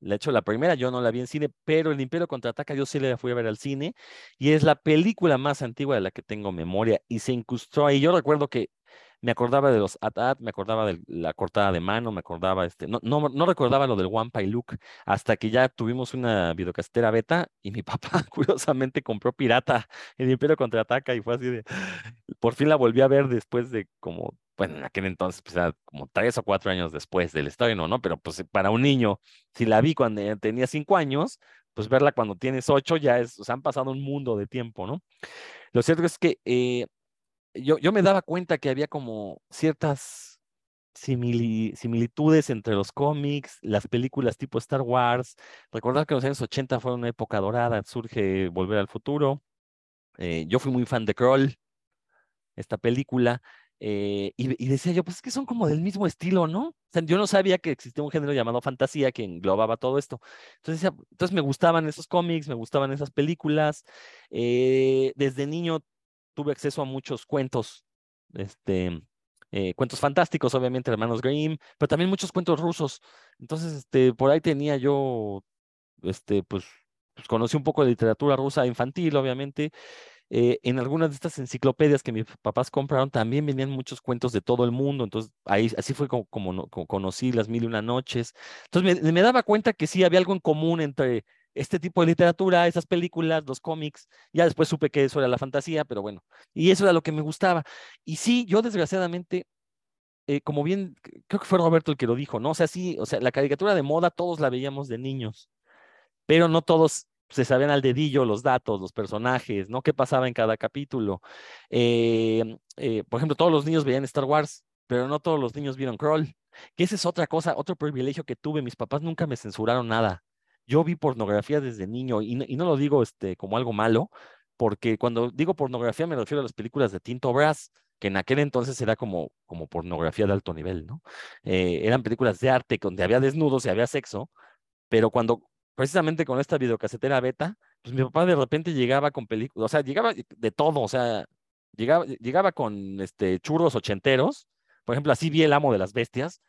De hecho, la primera yo no la vi en cine, pero El Imperio Contraataca yo sí la fui a ver al cine y es la película más antigua de la que tengo memoria y se incrustó ahí. Yo recuerdo que me acordaba de los at me acordaba de la cortada de mano, me acordaba, este, no, no, no recordaba lo del One Pie Look, hasta que ya tuvimos una videocastera beta y mi papá curiosamente compró Pirata, el Imperio Contraataca y fue así de, por fin la volví a ver después de como, bueno, en aquel entonces, pues era como tres o cuatro años después del estreno, ¿no? Pero pues para un niño, si la vi cuando tenía cinco años, pues verla cuando tienes ocho ya es, o sea, han pasado un mundo de tiempo, ¿no? Lo cierto es que eh, yo, yo me daba cuenta que había como ciertas similitudes entre los cómics, las películas tipo Star Wars. Recordar que los años 80 fue una época dorada, surge Volver al Futuro. Eh, yo fui muy fan de Kroll, esta película, eh, y, decía yo, pues es que son como del mismo estilo, ¿no? O sea, yo no sabía que existía un género llamado fantasía que englobaba todo esto. Entonces, entonces me gustaban esos cómics, me gustaban esas películas. Eh, desde niño tuve acceso a muchos cuentos, este, eh, cuentos fantásticos, obviamente, hermanos Grimm, pero también muchos cuentos rusos. Entonces, este, por ahí tenía yo, este, pues, pues conocí un poco de literatura rusa infantil, obviamente. Eh, en algunas de estas enciclopedias que mis papás compraron también venían muchos cuentos de todo el mundo, entonces ahí así fue como, conocí las mil y una noches. Entonces me, daba cuenta que sí había algo en común entre este tipo de literatura, esas películas, los cómics. Ya después supe que eso era la fantasía, pero bueno, y eso era lo que me gustaba. Y sí, yo desgraciadamente, eh, como bien, creo que fue Roberto el que lo dijo, ¿no? O sea, sí, o sea, la caricatura de moda todos la veíamos de niños, pero no todos se sabían al dedillo los datos, los personajes, ¿no? ¿Qué pasaba en cada capítulo? Eh, eh, por ejemplo, todos los niños veían Star Wars, pero no todos los niños vieron Crawl. Que esa es otra cosa, otro privilegio que tuve. Mis papás nunca me censuraron nada. Yo vi pornografía desde niño y no, lo digo este, como algo malo, porque cuando digo pornografía me refiero a las películas de Tinto Brass, que en aquel entonces era como, como pornografía de alto nivel, ¿no? Eh, eran películas de arte donde había desnudos y había sexo, pero cuando precisamente con esta videocasetera beta, pues mi papá de repente llegaba con películas, o sea, llegaba de todo, o sea, llegaba, llegaba con este, churros ochenteros, por ejemplo, así vi El Amo de las Bestias,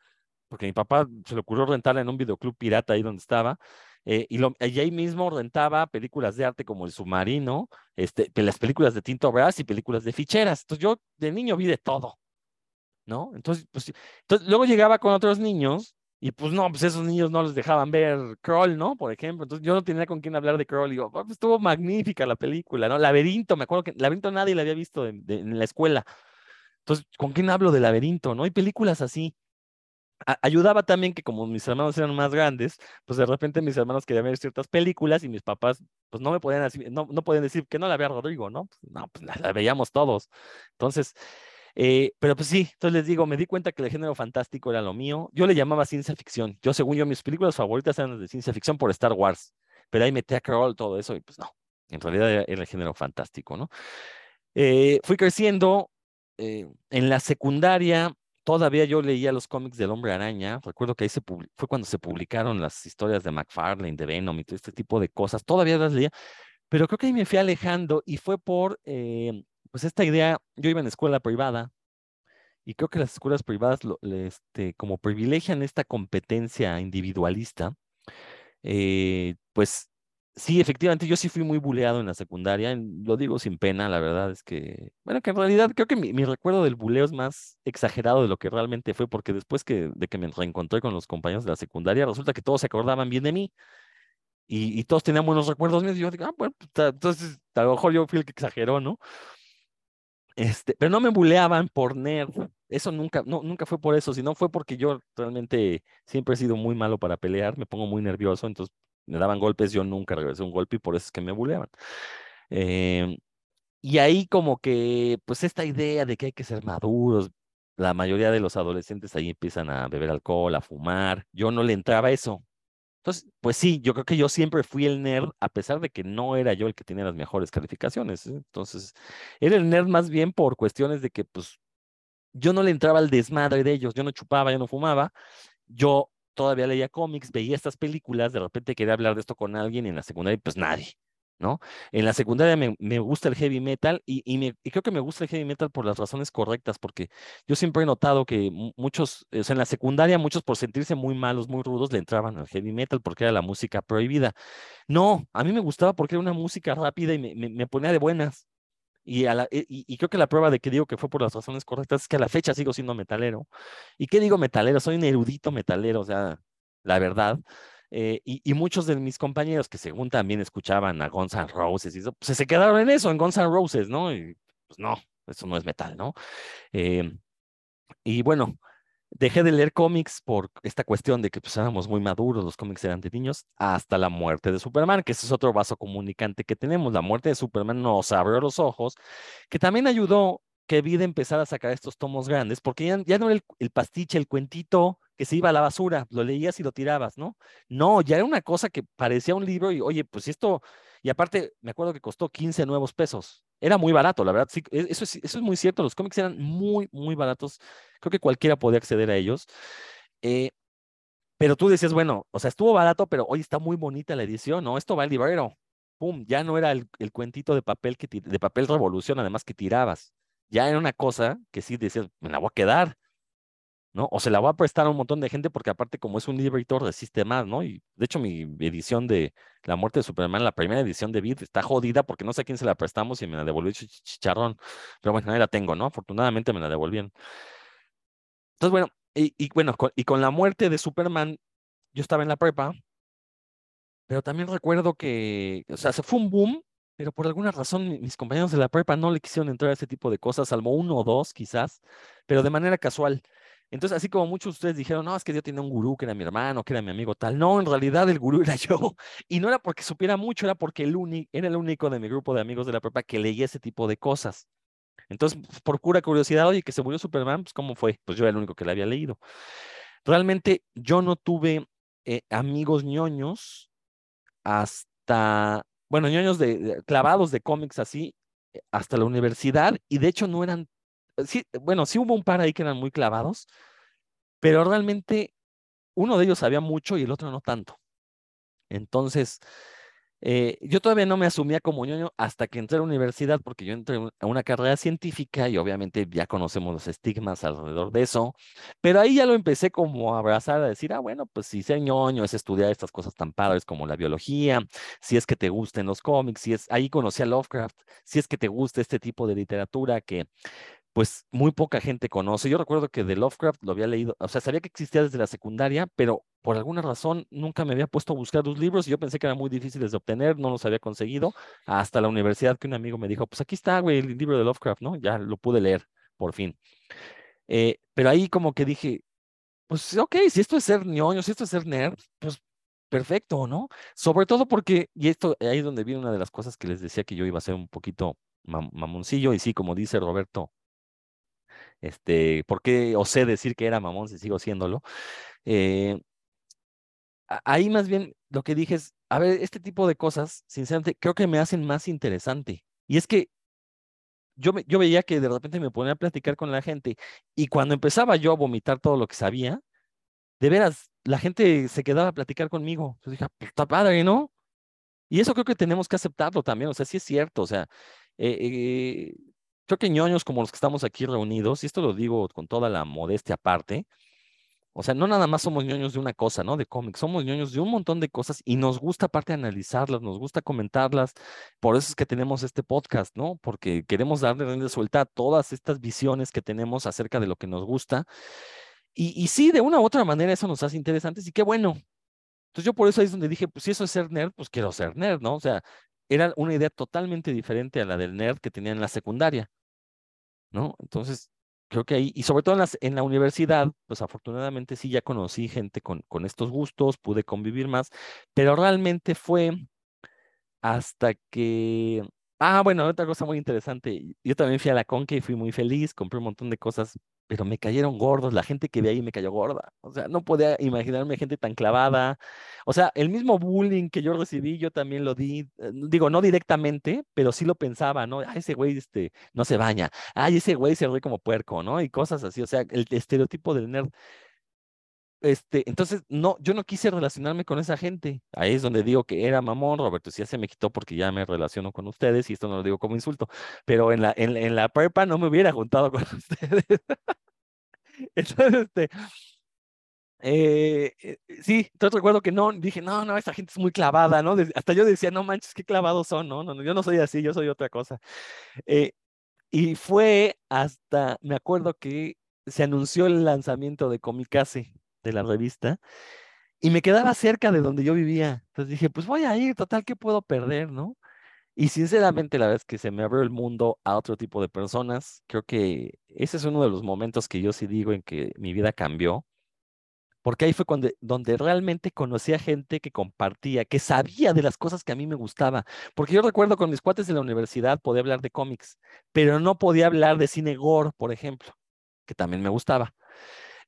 porque mi papá se le ocurrió rentarla en un videoclub pirata ahí donde estaba, eh, y, lo, y, ahí mismo rentaba películas de arte como El Submarino, este, las películas de Tinto Brass y películas de ficheras. Entonces yo de niño vi de todo, ¿no? Entonces, pues, entonces luego llegaba con otros niños y pues no, pues esos niños no les dejaban ver Crawl, ¿no? Por ejemplo, entonces yo no tenía con quién hablar de Crawl y digo, pues estuvo magnífica la película, ¿no? Laberinto, me acuerdo que Laberinto nadie la había visto en la escuela. Entonces, ¿con quién hablo de Laberinto, no? Hay películas así ayudaba también que como mis hermanos eran más grandes, pues de repente mis hermanos querían ver ciertas películas y mis papás pues no me podían decir, no, no podían decir que no la vea Rodrigo, ¿no? Pues, no, pues la, veíamos todos. Entonces, eh, pero pues sí, entonces les digo, me di cuenta que el género fantástico era lo mío. Yo le llamaba ciencia ficción. Yo, según yo, mis películas favoritas eran de ciencia ficción por Star Wars, pero ahí metí a Carol todo eso y pues no, en realidad era, el género fantástico, ¿no? Eh, fui creciendo. Eh, en la secundaria todavía yo leía los cómics del Hombre Araña. Recuerdo que ahí se fue cuando se publicaron las historias de McFarlane, de Venom y todo este tipo de cosas. Todavía las leía, pero creo que ahí me fui alejando y fue por, eh, pues esta idea, yo iba en escuela privada y creo que las escuelas privadas este, como privilegian esta competencia individualista, eh, pues Sí, efectivamente, yo sí fui muy buleado en la secundaria, lo digo sin pena, la verdad es que, bueno, que en realidad creo que mi, recuerdo del buleo es más exagerado de lo que realmente fue, porque después que, de que me reencontré con los compañeros de la secundaria, resulta que todos se acordaban bien de mí y, todos tenían buenos recuerdos míos, y yo digo, ah, bueno, pues, entonces a lo mejor yo fui el que exageró, ¿no? Este, pero no me buleaban por nerd, eso nunca, no, nunca fue por eso, sino fue porque yo realmente siempre he sido muy malo para pelear, me pongo muy nervioso, entonces me daban golpes, yo nunca regresé un golpe y por eso es que me buleaban. Em, y ahí como que, pues esta idea de que hay que ser maduros, la mayoría de los adolescentes ahí empiezan a beber alcohol, a fumar, yo no le entraba eso. Entonces, pues sí, yo creo que yo siempre fui el nerd, a pesar de que no era yo el que tenía las mejores calificaciones. ¿eh? Entonces, era el nerd más bien por cuestiones de que, pues, yo no le entraba al desmadre de ellos, yo no chupaba, yo no fumaba, yo todavía leía cómics, veía estas películas, de repente quería hablar de esto con alguien y en la secundaria, pues nadie, ¿no? En la secundaria me, me gusta el heavy metal y, y, me, y, creo que me gusta el heavy metal por las razones correctas, porque yo siempre he notado que muchos, o sea, en la secundaria muchos por sentirse muy malos, muy rudos, le entraban al heavy metal porque era la música prohibida. No, a mí me gustaba porque era una música rápida y me, me, me ponía de buenas. Y, a la, y, creo que la prueba de que digo que fue por las razones correctas es que a la fecha sigo siendo metalero. ¿Y qué digo metalero? Soy un erudito metalero, o sea, la verdad. Eh, y, muchos de mis compañeros que según también escuchaban a Guns N' Roses y eso, pues se quedaron en eso, en Guns N' Roses, ¿no? Y pues no, eso no es metal, ¿no? Eh, y bueno, dejé de leer cómics por esta cuestión de que pues éramos muy maduros, los cómics eran de niños, hasta la muerte de Superman, que ese es otro vaso comunicante que tenemos. La muerte de Superman nos abrió los ojos, que también ayudó que Vida empezara a sacar estos tomos grandes, porque ya, no era el, pastiche, el cuentito que se iba a la basura, lo leías y lo tirabas, ¿no? No, ya era una cosa que parecía un libro y, oye, pues esto, y aparte, me acuerdo que costó 15 nuevos pesos. Era muy barato, la verdad. Sí, e, eso, es, eso es muy cierto. Los cómics eran muy, muy baratos. Creo que cualquiera podía acceder a ellos. Eh, pero tú decías, bueno, o sea, estuvo barato, pero hoy está muy bonita la edición, ¿no? Esto va al librero. Pum, ya no era el, el cuentito de papel, que, de papel revolución, además que tirabas. Ya era una cosa que sí decías, me la voy a quedar. ¿No? O se la voy a prestar a un montón de gente porque aparte como es un libro resiste más, ¿no? Y de hecho mi edición de La muerte de Superman, la primera edición de Beat está jodida porque no sé a quién se la prestamos y me la devolvió chicharrón. Pero bueno, ahí la tengo, ¿no? Afortunadamente me la devolvieron. Entonces, bueno, y, y bueno, con, y con la muerte de Superman, yo estaba en la prepa, pero también recuerdo que, o sea, se fue un boom, pero por alguna razón mis compañeros de la prepa no le quisieron entrar a ese tipo de cosas, salvo uno o dos quizás, pero de manera casual. Entonces, así como muchos de ustedes dijeron, no, es que yo tenía un gurú que era mi hermano, que era mi amigo tal. No, en realidad el gurú era yo. Y no era porque supiera mucho, era porque el era el único de mi grupo de amigos de la prepa que leía ese tipo de cosas. Entonces, pues, por pura curiosidad, oye, que se murió Superman, pues ¿cómo fue? Pues yo era el único que le había leído. Realmente yo no tuve eh, amigos ñoños hasta bueno, ñoños de, clavados de cómics así eh, hasta la universidad y de hecho no eran, sí, bueno, sí hubo un par ahí que eran muy clavados, pero realmente uno de ellos sabía mucho y el otro no tanto. Entonces, eh, yo todavía no me asumía como ñoño hasta que entré a la universidad, porque yo entré a una carrera científica y obviamente ya conocemos los estigmas alrededor de eso, pero ahí ya lo empecé como a abrazar, a decir, ah, bueno, pues si ser ñoño es estudiar estas cosas tan padres como la biología, si es que te gusten los cómics, si es, ahí conocí a Lovecraft, si es que te gusta este tipo de literatura que pues muy poca gente conoce. Yo recuerdo que de Lovecraft lo había leído, o sea, sabía que existía desde la secundaria, pero por alguna razón nunca me había puesto a buscar los libros y yo pensé que eran muy difíciles de obtener, no los había conseguido, hasta la universidad que un amigo me dijo, pues aquí está, güey, el libro de Lovecraft, ¿no? Ya lo pude leer, por fin. Eh, pero ahí como que dije, pues ok, si esto es ser ñoño, si esto es ser nerd, pues perfecto, ¿no? Sobre todo porque, y esto ahí es donde viene una de las cosas que les decía que yo iba a ser un poquito mamoncillo, y sí, como dice Roberto, este, ¿por qué osé decir que era mamón si sigo siéndolo? Eh, ahí más bien lo que dije es, a ver, este tipo de cosas, sinceramente, creo que me hacen más interesante. Y es que yo, yo veía que de repente me ponía a platicar con la gente y cuando empezaba yo a vomitar todo lo que sabía, de veras, la gente se quedaba a platicar conmigo. Yo dije, pues, está padre, ¿no? Y eso creo que tenemos que aceptarlo también, o sea, sí es cierto, o sea, eh, eh, creo que ñoños como los que estamos aquí reunidos, y esto lo digo con toda la modestia aparte, o sea, no nada más somos ñoños de una cosa, ¿no? De cómics, somos ñoños de un montón de cosas y nos gusta aparte analizarlas, nos gusta comentarlas. Por eso es que tenemos este podcast, ¿no? Porque queremos darle de suelta a todas estas visiones que tenemos acerca de lo que nos gusta. Y, y sí, de una u otra manera eso nos hace interesantes y qué bueno. Entonces yo por eso ahí es donde dije, pues si eso es ser nerd, pues quiero ser nerd, ¿no? O sea, era una idea totalmente diferente a la del nerd que tenía en la secundaria, ¿no? Entonces, creo que ahí, y sobre todo en, las, en la universidad, pues afortunadamente sí ya conocí gente con, con estos gustos, pude convivir más, pero realmente fue hasta que, ah, bueno, otra cosa muy interesante, yo también fui a la Conque y fui muy feliz, compré un montón de cosas pero me cayeron gordos, la gente que vi ahí me cayó gorda. O sea, no podía imaginarme gente tan clavada. O sea, el mismo bullying que yo recibí, yo también lo di, eh, digo, no directamente, pero sí lo pensaba, ¿no? Ay, ese güey este, no se baña. Ay, ese güey se ve como puerco, ¿no? Y cosas así. O sea, el estereotipo del nerd. Este, entonces, no, yo no quise relacionarme con esa gente. Ahí es donde digo que era mamón, Roberto, si ya se me quitó porque ya me relaciono con ustedes y esto no lo digo como insulto, pero en la, en, la prepa no me hubiera juntado con ustedes. Entonces, este, eh, eh, sí, entonces recuerdo que no, dije, no, no, esa gente es muy clavada, ¿no? Hasta yo decía, no manches, qué clavados son, ¿no? no, yo no soy así, yo soy otra cosa. Eh, y fue hasta, me acuerdo que se anunció el lanzamiento de Comicase de la revista y me quedaba cerca de donde yo vivía. Entonces dije, pues voy a ir, total, ¿qué puedo perder, no? Y sinceramente, la verdad es que se me abrió el mundo a otro tipo de personas. Creo que ese es uno de los momentos que yo sí digo en que mi vida cambió. Porque ahí fue cuando, donde realmente conocí a gente que compartía, que sabía de las cosas que a mí me gustaba. Porque yo recuerdo con mis cuates de la universidad podía hablar de cómics, pero no podía hablar de cine gore, por ejemplo, que también me gustaba.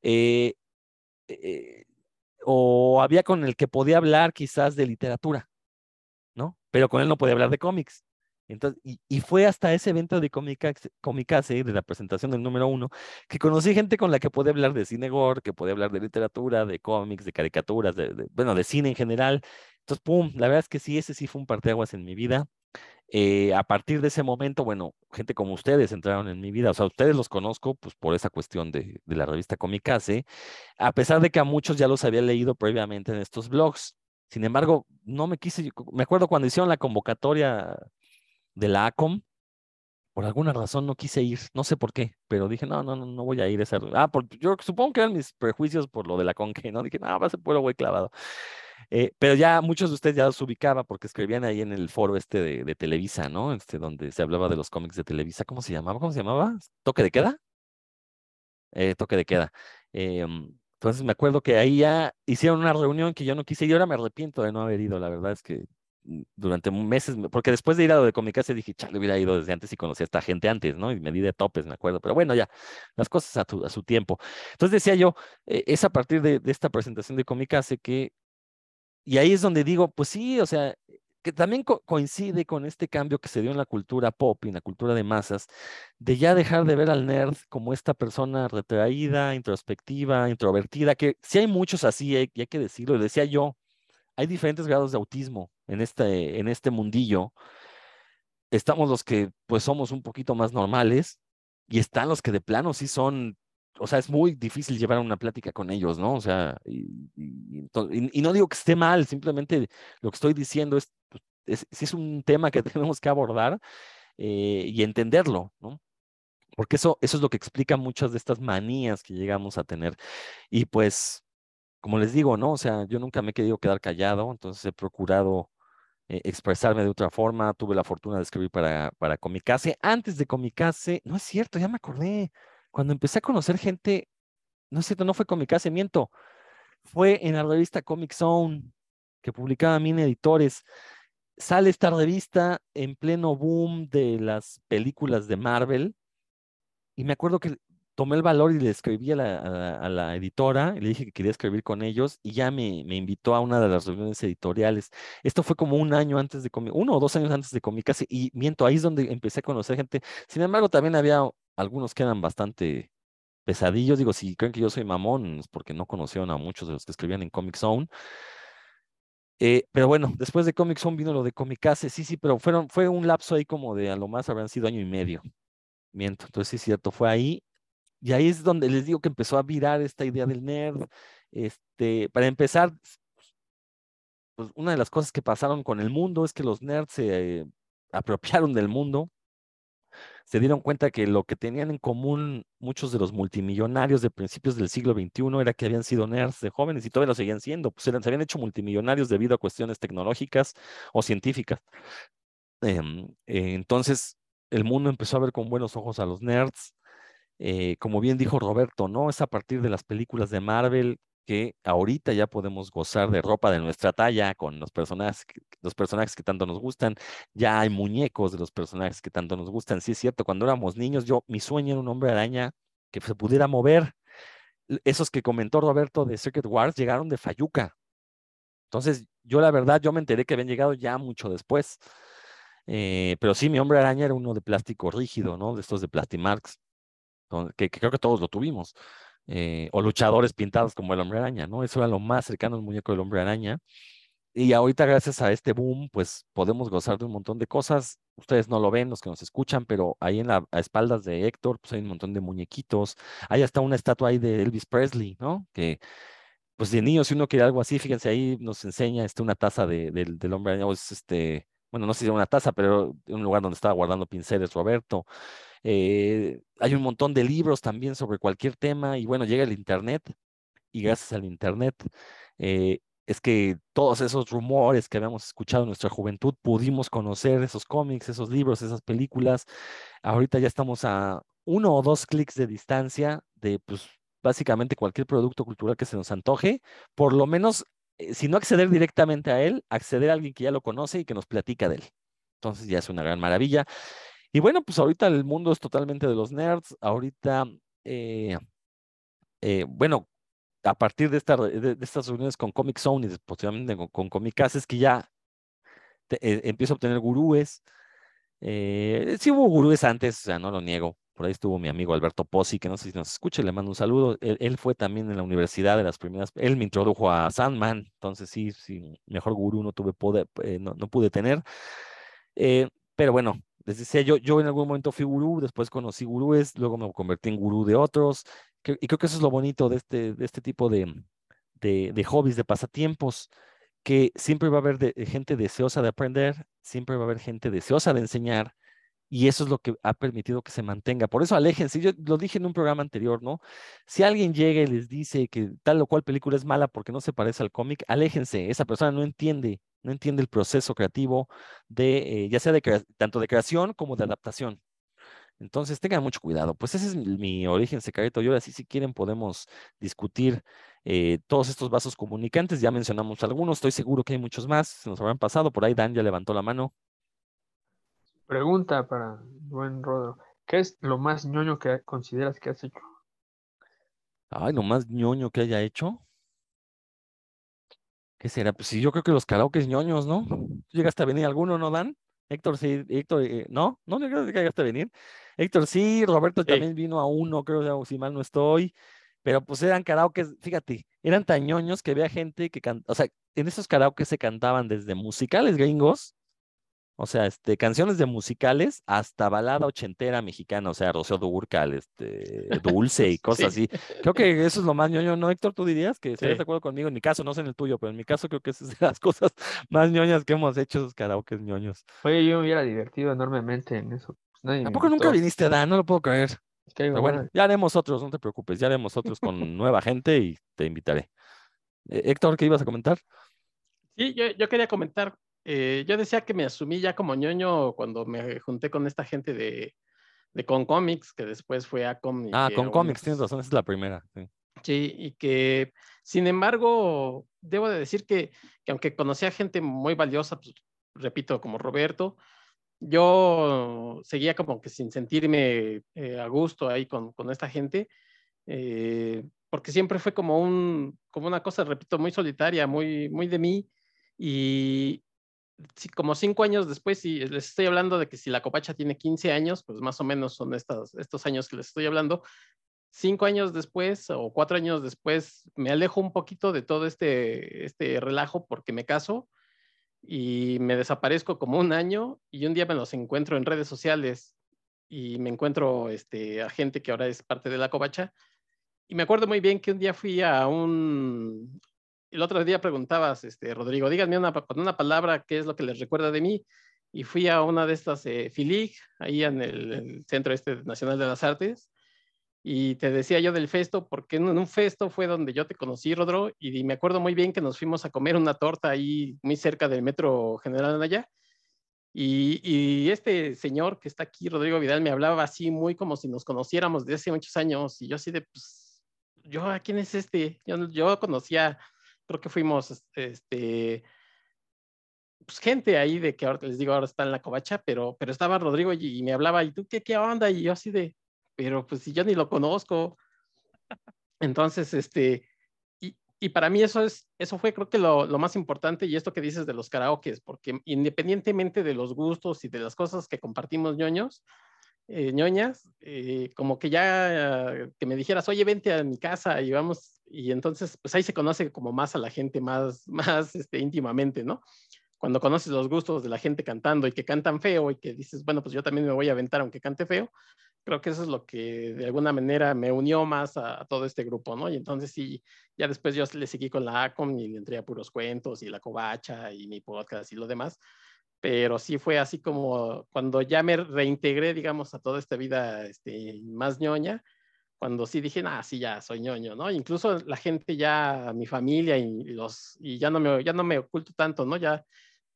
Eh, eh, o había con el que podía hablar quizás de literatura, ¿no? Pero con él no podía hablar de cómics. Entonces, y, fue hasta ese evento de Comicase, de la presentación del número uno, que conocí gente con la que podía hablar de cine gore, que podía hablar de literatura, de cómics, de caricaturas, de, bueno, de cine en general. Entonces, pum, la verdad es que sí, ese sí fue un parteaguas en mi vida. Eh, a partir de ese momento, bueno, gente como ustedes entraron en mi vida, o sea, ustedes los conozco pues por esa cuestión de, la revista Comicase, a pesar de que a muchos ya los había leído previamente en estos blogs. Sin embargo, no me quise, me acuerdo cuando hicieron la convocatoria de la ACOM, por alguna razón no quise ir, no sé por qué, pero dije, no, no, no, no voy a ir a esa. Ah, por, yo supongo que eran mis prejuicios por lo de la conque, ¿no? Dije, no, va a ser pueblo güey clavado. Eh, pero ya muchos de ustedes ya los ubicaba porque escribían ahí en el foro este de, Televisa, ¿no? Este, donde se hablaba de los cómics de Televisa. ¿Cómo se llamaba? ¿Cómo se llamaba? ¿Toque de queda? Eh, toque de queda. Em, entonces me acuerdo que ahí ya hicieron una reunión que yo no quise y ahora me arrepiento de no haber ido. La verdad es que mm, durante meses, porque después de ir a lo de Comicase dije, chale, hubiera ido desde antes y conocí a esta gente antes, ¿no? Y me di de topes, me acuerdo. Pero bueno, ya, las cosas a, su tiempo. Entonces decía yo, eh, es a partir de, de esta presentación de Comicase que y ahí es donde digo, pues sí, o sea, que también coincide con este cambio que se dio en la cultura pop y en la cultura de masas, de ya dejar de ver al nerd como esta persona retraída, introspectiva, introvertida, que si hay muchos así, hay, y hay que decirlo, y decía yo, hay diferentes grados de autismo en este, en este mundillo. Estamos los que pues somos un poquito más normales y están los que de plano sí son o sea, es muy difícil llevar una plática con ellos, ¿no? O sea, y, no digo que esté mal, simplemente lo que estoy diciendo es, pues, es, es un tema que tenemos que abordar eh, y entenderlo, ¿no? Porque eso, eso es lo que explica muchas de estas manías que llegamos a tener. Y pues, como les digo, ¿no? O sea, yo nunca me he querido quedar callado, entonces he procurado eh, expresarme de otra forma. Tuve la fortuna de escribir para, para Comicase. Antes de Comicase, no es cierto, ya me acordé cuando empecé a conocer gente, no es cierto, no fue con mi casa, miento, fue en la revista Comic Zone, que publicaba Mini Editores. Sale esta revista en pleno boom de las películas de Marvel. Y me acuerdo que tomé el valor y le escribí a la, editora, y le dije que quería escribir con ellos, y ya me, me, invitó a una de las reuniones editoriales. Esto fue como un año antes de uno o dos años antes de Comicase, y miento, ahí es donde empecé a conocer gente. Sin embargo, también había algunos quedan bastante pesadillos. Digo, si creen que yo soy mamón, es porque no conocieron a muchos de los que escribían en Comic Zone. Eh, pero bueno, después de Comic Zone vino lo de Comicase, sí, sí, pero fueron, fue un lapso ahí como de a lo más habrán sido año y medio. Miento, entonces sí es cierto, fue ahí. Y ahí es donde les digo que empezó a virar esta idea del nerd. Este, para empezar, pues una de las cosas que pasaron con el mundo es que los nerds se eh, apropiaron del mundo se dieron cuenta que lo que tenían en común muchos de los multimillonarios de principios del siglo XXI era que habían sido nerds de jóvenes y todavía lo seguían siendo, pues se habían hecho multimillonarios debido a cuestiones tecnológicas o científicas. Em, eh, entonces, el mundo empezó a ver con buenos ojos a los nerds. Eh, como bien dijo Roberto, ¿no? Es a partir de las películas de Marvel que ahorita ya podemos gozar de ropa de nuestra talla con los personajes, los personajes que tanto nos gustan. Ya hay muñecos de los personajes que tanto nos gustan. Sí, es cierto, cuando éramos niños, yo, mi sueño era un hombre araña que se pudiera mover. Esos que comentó Roberto de Secret Wars llegaron de Fayuca. Entonces, yo la verdad, yo me enteré que habían llegado ya mucho después. Eh, pero sí, mi hombre araña era uno de plástico rígido, ¿no? De estos de Plastimarks, que creo que todos lo tuvimos. Eh, o luchadores pintados como el hombre araña, ¿no? Eso era lo más cercano al muñeco del hombre araña. Y ahorita, gracias a este boom, pues podemos gozar de un montón de cosas. Ustedes no lo ven, los que nos escuchan, pero ahí en la a espaldas de Héctor, pues hay un montón de muñequitos. Hay hasta una estatua ahí de Elvis Presley, ¿no? Que, pues de niños, si uno quiere algo así, fíjense, ahí nos enseña este, una taza de, del hombre araña, es este, bueno, no sé si era una taza, pero un lugar donde estaba guardando pinceles Roberto. Eh, hay un montón de libros también sobre cualquier tema y bueno, llega el Internet y gracias al Internet eh, es que todos esos rumores que habíamos escuchado en nuestra juventud pudimos conocer esos cómics, esos libros, esas películas. Ahorita ya estamos a uno o dos clics de distancia de pues básicamente cualquier producto cultural que se nos antoje, por lo menos, si no acceder directamente a él, acceder a alguien que ya lo conoce y que nos platica de él. Entonces ya es una gran maravilla. Y bueno, pues ahorita el mundo es totalmente de los nerds. Ahorita, eh, eh, bueno, a partir de, esta, de, estas reuniones con Comic Zone y posiblemente con, con Comicas, es que ya eh, empiezo a obtener gurúes. sí hubo gurúes antes, o sea, no lo niego. Por ahí estuvo mi amigo Alberto Pozzi, que no sé si nos escucha, le mando un saludo. Él, fue también en la universidad de las primeras, él me introdujo a Sandman, entonces sí, sí, mejor gurú no tuve poder, no, no, pude tener. pero bueno, les decía, yo, yo en algún momento fui gurú, después conocí gurúes, luego me convertí en gurú de otros, y creo que eso es lo bonito de este, de este tipo de, de, de hobbies, de pasatiempos, que siempre va a haber gente deseosa de aprender, siempre va a haber gente deseosa de enseñar, y eso es lo que ha permitido que se mantenga. Por eso aléjense, yo lo dije en un programa anterior, ¿no? Si alguien llega y les dice que tal o cual película es mala porque no se parece al cómic, aléjense, esa persona no entiende no entiende el proceso creativo de, eh, ya sea de tanto de creación como de adaptación. Entonces, tengan mucho cuidado. Pues ese es mi, origen secreto. Y ahora sí, si quieren, podemos discutir eh, todos estos vasos comunicantes. Ya mencionamos algunos, estoy seguro que hay muchos más. Se nos habrán pasado. Por ahí Dan ya levantó la mano. Pregunta para buen Rodro. ¿Qué es lo más ñoño que consideras que has hecho? Ay, lo más ñoño que haya hecho. ¿Qué será? Pues sí, yo creo que los karaoke ñoños, ¿no? ¿Tú llegaste a venir alguno, no, Dan? Héctor, sí, Héctor, eh, ¿no? No, no creo que llegaste a venir. Héctor, sí, Roberto Sí. también vino a uno, creo, si mal no estoy. Pero pues eran karaoke, fíjate, eran tan ñoños que había gente que cantaba, o sea, en esos karaoke se cantaban desde musicales gringos, o sea, este, canciones de musicales hasta balada ochentera mexicana, o sea, Rocío Dúrcal, este, Dulce y cosas Sí. así. Creo que eso es lo más ñoño, ¿no, Héctor? ¿Tú dirías que estarías Sí. de acuerdo conmigo? En mi caso, no sé en el tuyo, pero en mi caso creo que esas son las cosas más ñoñas que hemos hecho, esos karaoke ñoños. Oye, yo me hubiera divertido enormemente en eso. pues, Tampoco nunca viniste, Dan, no lo puedo creer. Es que hay Pero bueno, buena- ya haremos otros, no te preocupes, ya haremos otros con nueva gente y te invitaré. Eh, Héctor, ¿qué ibas a comentar? Sí, yo, yo quería comentar, eh, yo decía que me asumí ya como ñoño cuando me junté con esta gente de, de Con Comics, que después fue Acom. y Ah, con aún, cómics, tienes razón, esa es la primera. sí. Sí, y que, sin embargo, debo de decir que, que aunque conocía gente muy valiosa, pues, repito, como Roberto, yo seguía como que sin sentirme eh, a gusto ahí con, con esta gente, eh, porque siempre fue como, un, como una cosa, repito, muy solitaria, muy, muy de mí, y como cinco años después, y les estoy hablando de que si la copacha tiene 15 años, pues más o menos son estos, estos años que les estoy hablando, cinco años después o cuatro años después me alejo un poquito de todo este, este relajo porque me caso y me desaparezco como un año y un día me los encuentro en redes sociales y me encuentro este, a gente que ahora es parte de la covacha. Y me acuerdo muy bien que un día fui a un... El otro día preguntabas, este, Rodrigo, díganme una, con una palabra qué es lo que les recuerda de mí. Y fui a una de estas eh, ahí en el, Centro este Nacional de las Artes, y te decía yo del festo, porque en un festo fue donde yo te conocí, Rodro, y me acuerdo muy bien que nos fuimos a comer una torta ahí muy cerca del Metro General Anaya. Y, y este señor que está aquí, Rodrigo Vidal, me hablaba así muy como si nos conociéramos desde hace muchos años. Y yo así de, pues, yo, ¿a quién es este? Yo, yo conocía, creo que fuimos, este, pues gente ahí de que ahora les digo, ahora está en la covacha, pero, pero estaba Rodrigo y, y me hablaba, ¿y tú qué, qué onda? Y yo así de, pero pues si yo ni lo conozco. Entonces, este, y, y para mí eso es, eso fue creo que lo, lo, más importante y esto que dices de los karaokes, porque independientemente de los gustos y de las cosas que compartimos ñoños, eh, ñoñas, eh, como que ya que me dijeras, oye, vente a mi casa y vamos, y entonces pues ahí se conoce como más a la gente más, más este, íntimamente, ¿no? Cuando conoces los gustos de la gente cantando y que cantan feo y que dices, bueno, pues yo también me voy a aventar aunque cante feo, creo que eso es lo que de alguna manera me unió más a, a, todo este grupo, ¿no? Y entonces sí, ya después yo le seguí con la ACOM y le entré a puros cuentos y la covacha y mi podcast y lo demás, pero sí fue así como cuando ya me reintegré, digamos, a toda esta vida este, más ñoña, cuando sí dije, ah, sí, ya soy ñoño, ¿no? Incluso la gente ya, mi familia y, los, y ya, no me, ya no me oculto tanto, ¿no? Ya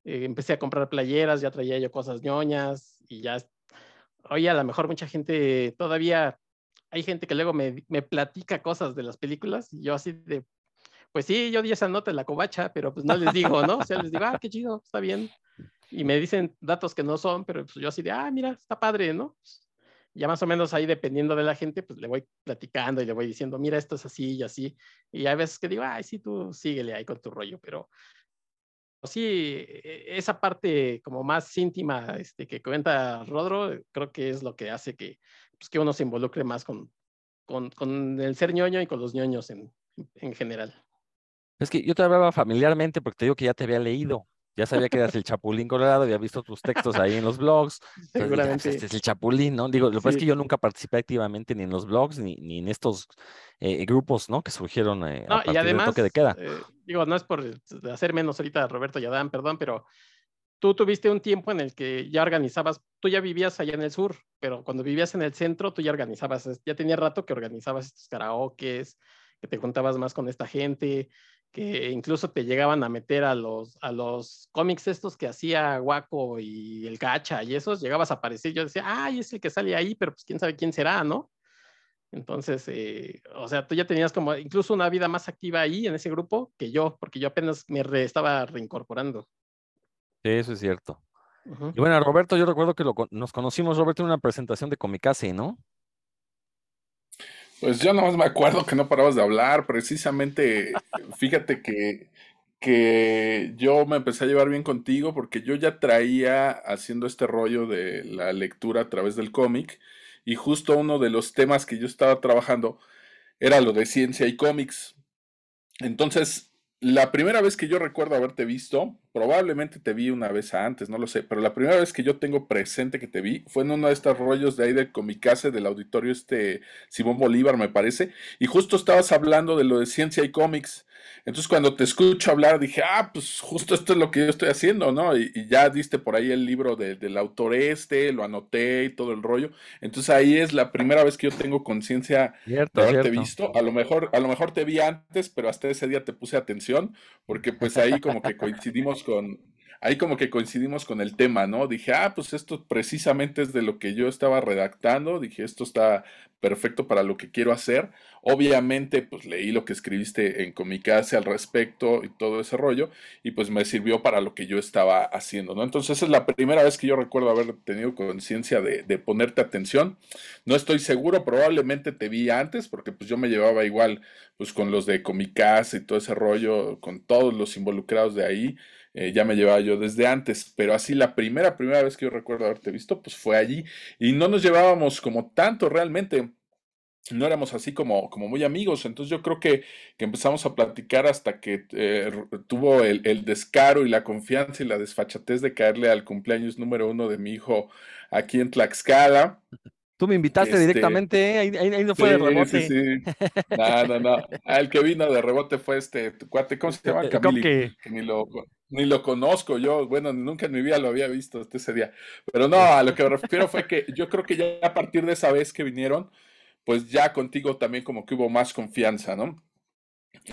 eh, empecé a comprar playeras, ya traía yo cosas ñoñas y ya oye, a lo mejor mucha gente todavía, hay gente que luego me, me, platica cosas de las películas y yo así de, pues sí, yo di esa nota en la covacha, pero pues no les digo, ¿no? O sea, les digo, ah, qué chido, está bien. Y me dicen datos que no son, pero pues yo así de, ah, mira, está padre, ¿no? Ya más o menos ahí, dependiendo de la gente, pues le voy platicando y le voy diciendo, mira, esto es así y así. Y hay veces que digo, ay, sí, tú síguele ahí con tu rollo, pero sí, esa parte como más íntima este, que cuenta Rodro, creo que es lo que hace que, pues, que uno se involucre más con, con, con, el ser ñoño y con los ñoños en, en general. Es que yo te hablaba familiarmente porque te digo que ya te había leído. Ya sabía que eras el Chapulín Colorado, había visto tus textos ahí en los blogs. Seguramente. Dije, este es el Chapulín, ¿no? Digo, lo que sí. es que yo nunca participé activamente ni en los blogs ni, ni en estos eh, grupos, ¿no? Que surgieron eh, no, a partir y además, del toque de queda. Eh, digo, no es por hacer menos ahorita a Roberto y Adán, perdón, pero tú tuviste un tiempo en el que ya organizabas, tú ya vivías allá en el sur, pero cuando vivías en el centro, tú ya organizabas, ya tenía rato que organizabas estos karaokes, que te juntabas más con esta gente, que incluso te llegaban a meter a los, a los cómics estos que hacía Guaco y el Gacha y esos, llegabas a aparecer, yo decía, ay, es el que sale ahí, pero pues quién sabe quién será, ¿no? Entonces, eh, o sea, tú ya tenías como incluso una vida más activa ahí en ese grupo que yo, porque yo apenas me re, estaba reincorporando. Sí, eso es cierto. Uh -huh. Y bueno, Roberto, yo recuerdo que lo, nos conocimos, Roberto, en una presentación de Comicase, ¿no? Pues yo nomás me acuerdo que no parabas de hablar, precisamente, fíjate que que yo me empecé a llevar bien contigo porque yo ya traía haciendo este rollo de la lectura a través del cómic y justo uno de los temas que yo estaba trabajando era lo de ciencia y cómics. Entonces, la primera vez que yo recuerdo haberte visto, probablemente te vi una vez antes, no lo sé, pero la primera vez que yo tengo presente que te vi fue en uno de estos rollos de ahí del Comicase del auditorio este Simón Bolívar, me parece, y justo estabas hablando de lo de ciencia y cómics. Entonces cuando te escucho hablar dije, ah, pues justo esto es lo que yo estoy haciendo, ¿no? Y, ya diste por ahí el libro del autor este, lo anoté y todo el rollo. Entonces ahí es la primera vez que yo tengo conciencia de haberte visto. A lo mejor, a lo mejor te vi antes, pero hasta ese día te puse atención, porque pues ahí como que coincidimos con, ahí como que coincidimos con el tema, ¿no? Dije, ah, pues esto precisamente es de lo que yo estaba redactando, dije, esto está perfecto para lo que quiero hacer. Obviamente, pues leí lo que escribiste en Comicase al respecto y todo ese rollo, y pues me sirvió para lo que yo estaba haciendo, ¿no? Entonces, esa es la primera vez que yo recuerdo haber tenido conciencia de, de, ponerte atención. No estoy seguro, probablemente te vi antes, porque pues yo me llevaba igual, pues con los de Comicase y todo ese rollo, con todos los involucrados de ahí. Eh, ya me llevaba yo desde antes, pero así la primera, primera vez que yo recuerdo haberte visto, pues fue allí y no nos llevábamos como tanto realmente. No éramos así como, como muy amigos, entonces yo creo que, que empezamos a platicar hasta que eh, tuvo el, el, descaro y la confianza y la desfachatez de caerle al cumpleaños número uno de mi hijo aquí en Tlaxcala. Tú me invitaste este, directamente, ¿eh? ahí, ahí, no fue de rebote. Sí, sí. No, no, no. El que vino de rebote fue este cuate, ¿cómo se llama? Camili, que ni lo, conozco yo, bueno, nunca en mi vida lo había visto hasta ese día. Pero no, a lo que me refiero fue que yo creo que ya a partir de esa vez que vinieron, pues ya contigo también como que hubo más confianza, ¿no?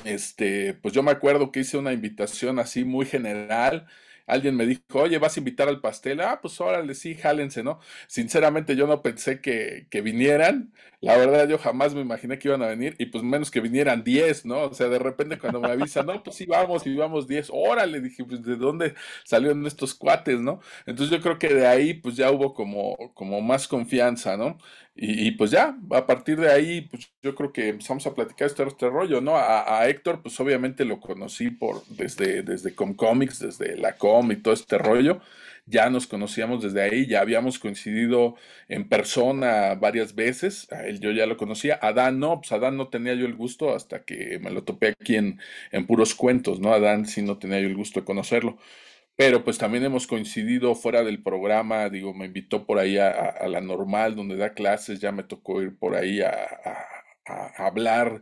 Este, pues yo me acuerdo que hice una invitación así muy general alguien me dijo, oye, ¿vas a invitar al pastel? Ah, pues órale, sí, jálense, ¿no? Sinceramente yo no pensé que, que vinieran. La verdad yo jamás me imaginé que iban a venir y pues menos que vinieran 10, ¿no? O sea, de repente cuando me avisan, no, pues sí, vamos y vamos 10, órale, dije, pues de dónde salieron estos cuates, ¿no? Entonces yo creo que de ahí pues ya hubo como, como más confianza, ¿no? Y, pues ya, a partir de ahí, pues yo creo que empezamos a platicar este, este rollo, ¿no? A, Héctor, pues obviamente lo conocí por desde, desde Comcomics, desde la Com y todo este rollo. Ya nos conocíamos desde ahí, ya habíamos coincidido en persona varias veces. A él yo ya lo conocía. Adán no, pues Adán no tenía yo el gusto hasta que me lo topé aquí en, en puros cuentos, ¿no? Adán sí no tenía yo el gusto de conocerlo pero pues también hemos coincidido fuera del programa, digo, me invitó por ahí a, la normal donde da clases, ya me tocó ir por ahí a, hablar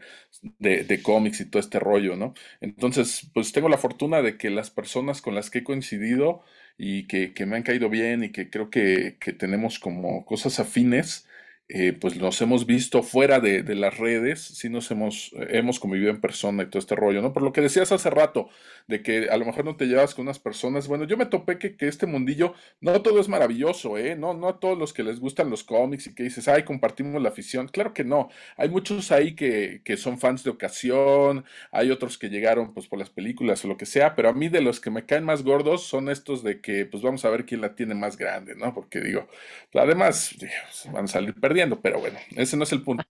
de, cómics y todo este rollo, ¿no? Entonces, pues tengo la fortuna de que las personas con las que he coincidido y que, me han caído bien y que creo que, tenemos como cosas afines, eh, pues nos hemos visto fuera de, las redes, sí nos hemos, hemos convivido en persona y todo este rollo, ¿no? Por lo que decías hace rato, de que a lo mejor no te llevas con unas personas, bueno, yo me topé que, que este mundillo, no todo es maravilloso, ¿eh? No, no a todos los que les gustan los cómics y que dices, ay, compartimos la afición, claro que no, hay muchos ahí que, que son fans de ocasión, hay otros que llegaron pues por las películas o lo que sea, pero a mí de los que me caen más gordos son estos de que pues vamos a ver quién la tiene más grande, ¿no? Porque digo, además van a salir perdiendo pero bueno, ese no es el punto.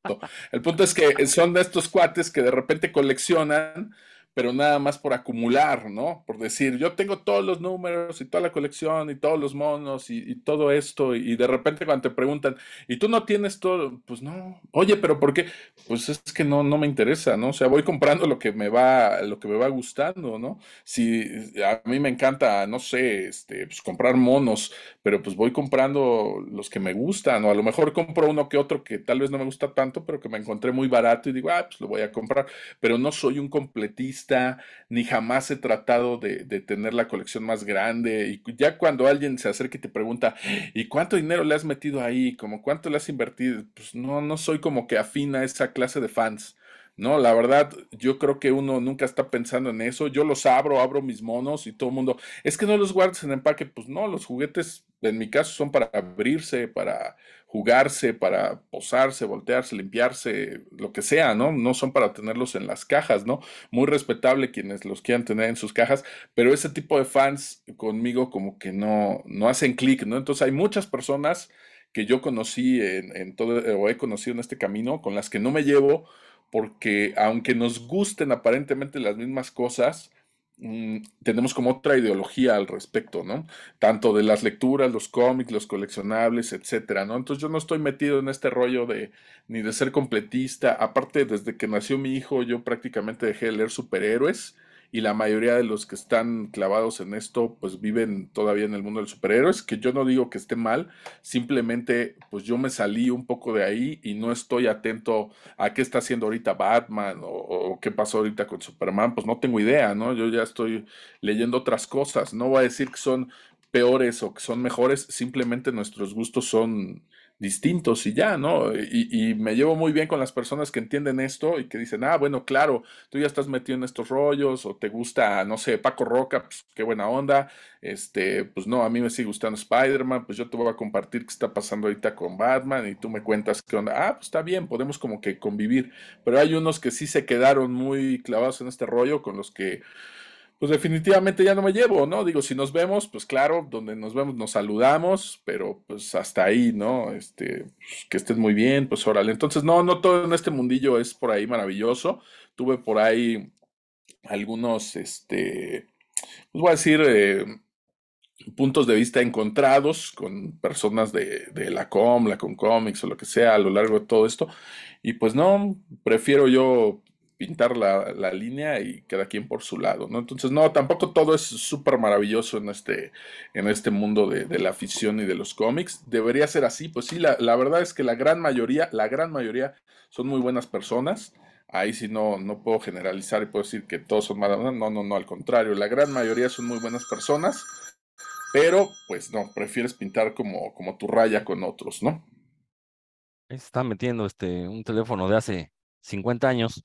El punto es que son de estos cuates que de repente coleccionan pero nada más por acumular, ¿no? Por decir, yo tengo todos los números y toda la colección y todos los monos y, todo esto, y, de repente cuando te preguntan, ¿y tú no tienes todo? Pues no, oye, pero ¿por qué? Pues es que no, no me interesa, ¿no? O sea, voy comprando lo que me va, lo que me va gustando, ¿no? Si a mí me encanta, no sé, este, pues comprar monos, pero pues voy comprando los que me gustan, o a lo mejor compro uno que otro que tal vez no me gusta tanto, pero que me encontré muy barato y digo, ah, pues lo voy a comprar, pero no soy un completista ni jamás he tratado de, tener la colección más grande. Y ya cuando alguien se acerca y te pregunta, ¿y cuánto dinero le has metido ahí? Como cuánto le has invertido? Pues no, no soy como que afina a esa clase de fans. No, la verdad, yo creo que uno nunca está pensando en eso. Yo los abro, abro mis monos y todo el mundo, es que no los guardes en empaque. Pues no, los juguetes en mi caso son para abrirse, para jugarse, para posarse, voltearse, limpiarse, lo que sea, ¿no? No son para tenerlos en las cajas, ¿no? Muy respetable quienes los quieran tener en sus cajas, pero ese tipo de fans conmigo como que no, no hacen clic, ¿no? Entonces hay muchas personas que yo conocí en, en todo, o he conocido en este camino, con las que no me llevo, porque aunque nos gusten aparentemente las mismas cosas, mm, tenemos como otra ideología al respecto, ¿no? Tanto de las lecturas, los cómics, los coleccionables, etcétera, ¿no? Entonces yo no estoy metido en este rollo de ni de ser completista. Aparte, desde que nació mi hijo, yo prácticamente dejé de leer superhéroes y la mayoría de los que están clavados en esto pues viven todavía en el mundo de los superhéroes, que yo no digo que esté mal, simplemente pues yo me salí un poco de ahí y no estoy atento a qué está haciendo ahorita Batman o, o qué pasó ahorita con Superman, pues no tengo idea, ¿no? Yo ya estoy leyendo otras cosas, no voy a decir que son peores o que son mejores, simplemente nuestros gustos son distintos y ya, ¿no? Y, me llevo muy bien con las personas que entienden esto y que dicen, ah, bueno, claro, tú ya estás metido en estos rollos o te gusta, no sé, Paco Roca, pues qué buena onda, este, pues no, a mí me sigue gustando Spider-Man, pues yo te voy a compartir qué está pasando ahorita con Batman y tú me cuentas qué onda, ah, pues está bien, podemos como que convivir, pero hay unos que sí se quedaron muy clavados en este rollo con los que pues definitivamente ya no me llevo, ¿no? Digo, si nos vemos, pues claro, donde nos vemos nos saludamos, pero pues hasta ahí, ¿no? Este, pues, que estés muy bien, pues órale. Entonces, no, no todo en este mundillo es por ahí maravilloso. Tuve por ahí algunos, este, pues voy a decir, eh, puntos de vista encontrados con personas de, de la com, la com comics o lo que sea a lo largo de todo esto. Y pues no, prefiero yo pintar la, línea y cada quien por su lado, ¿no? Entonces, no, tampoco todo es súper maravilloso en este, en este mundo de, la afición y de los cómics. Debería ser así, pues sí, la, verdad es que la gran mayoría, la gran mayoría son muy buenas personas. Ahí sí no, no puedo generalizar y puedo decir que todos son malas. No, no, no, al contrario, la gran mayoría son muy buenas personas, pero pues no, prefieres pintar como, como tu raya con otros, ¿no? Está metiendo este, un teléfono de hace 50 años.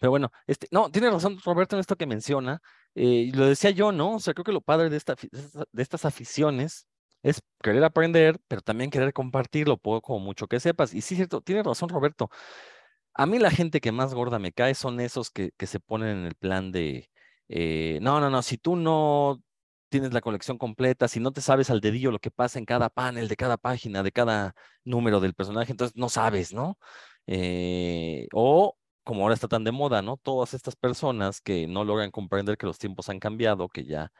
Pero bueno, este, no, tiene razón Roberto en esto que menciona. Eh, lo decía yo, ¿no? O sea, creo que lo padre de, esta, de estas aficiones es querer aprender, pero también querer compartir lo poco o mucho que sepas. Y sí, cierto, tiene razón Roberto. A mí la gente que más gorda me cae son esos que, que se ponen en el plan de, eh, no, no, no, si tú no tienes la colección completa, si no te sabes al dedillo lo que pasa en cada panel, de cada página, de cada número del personaje, entonces no sabes, ¿no? Eh, o como ahora está tan de moda, ¿no? Todas estas personas que no logran comprender que los tiempos han cambiado, que ya,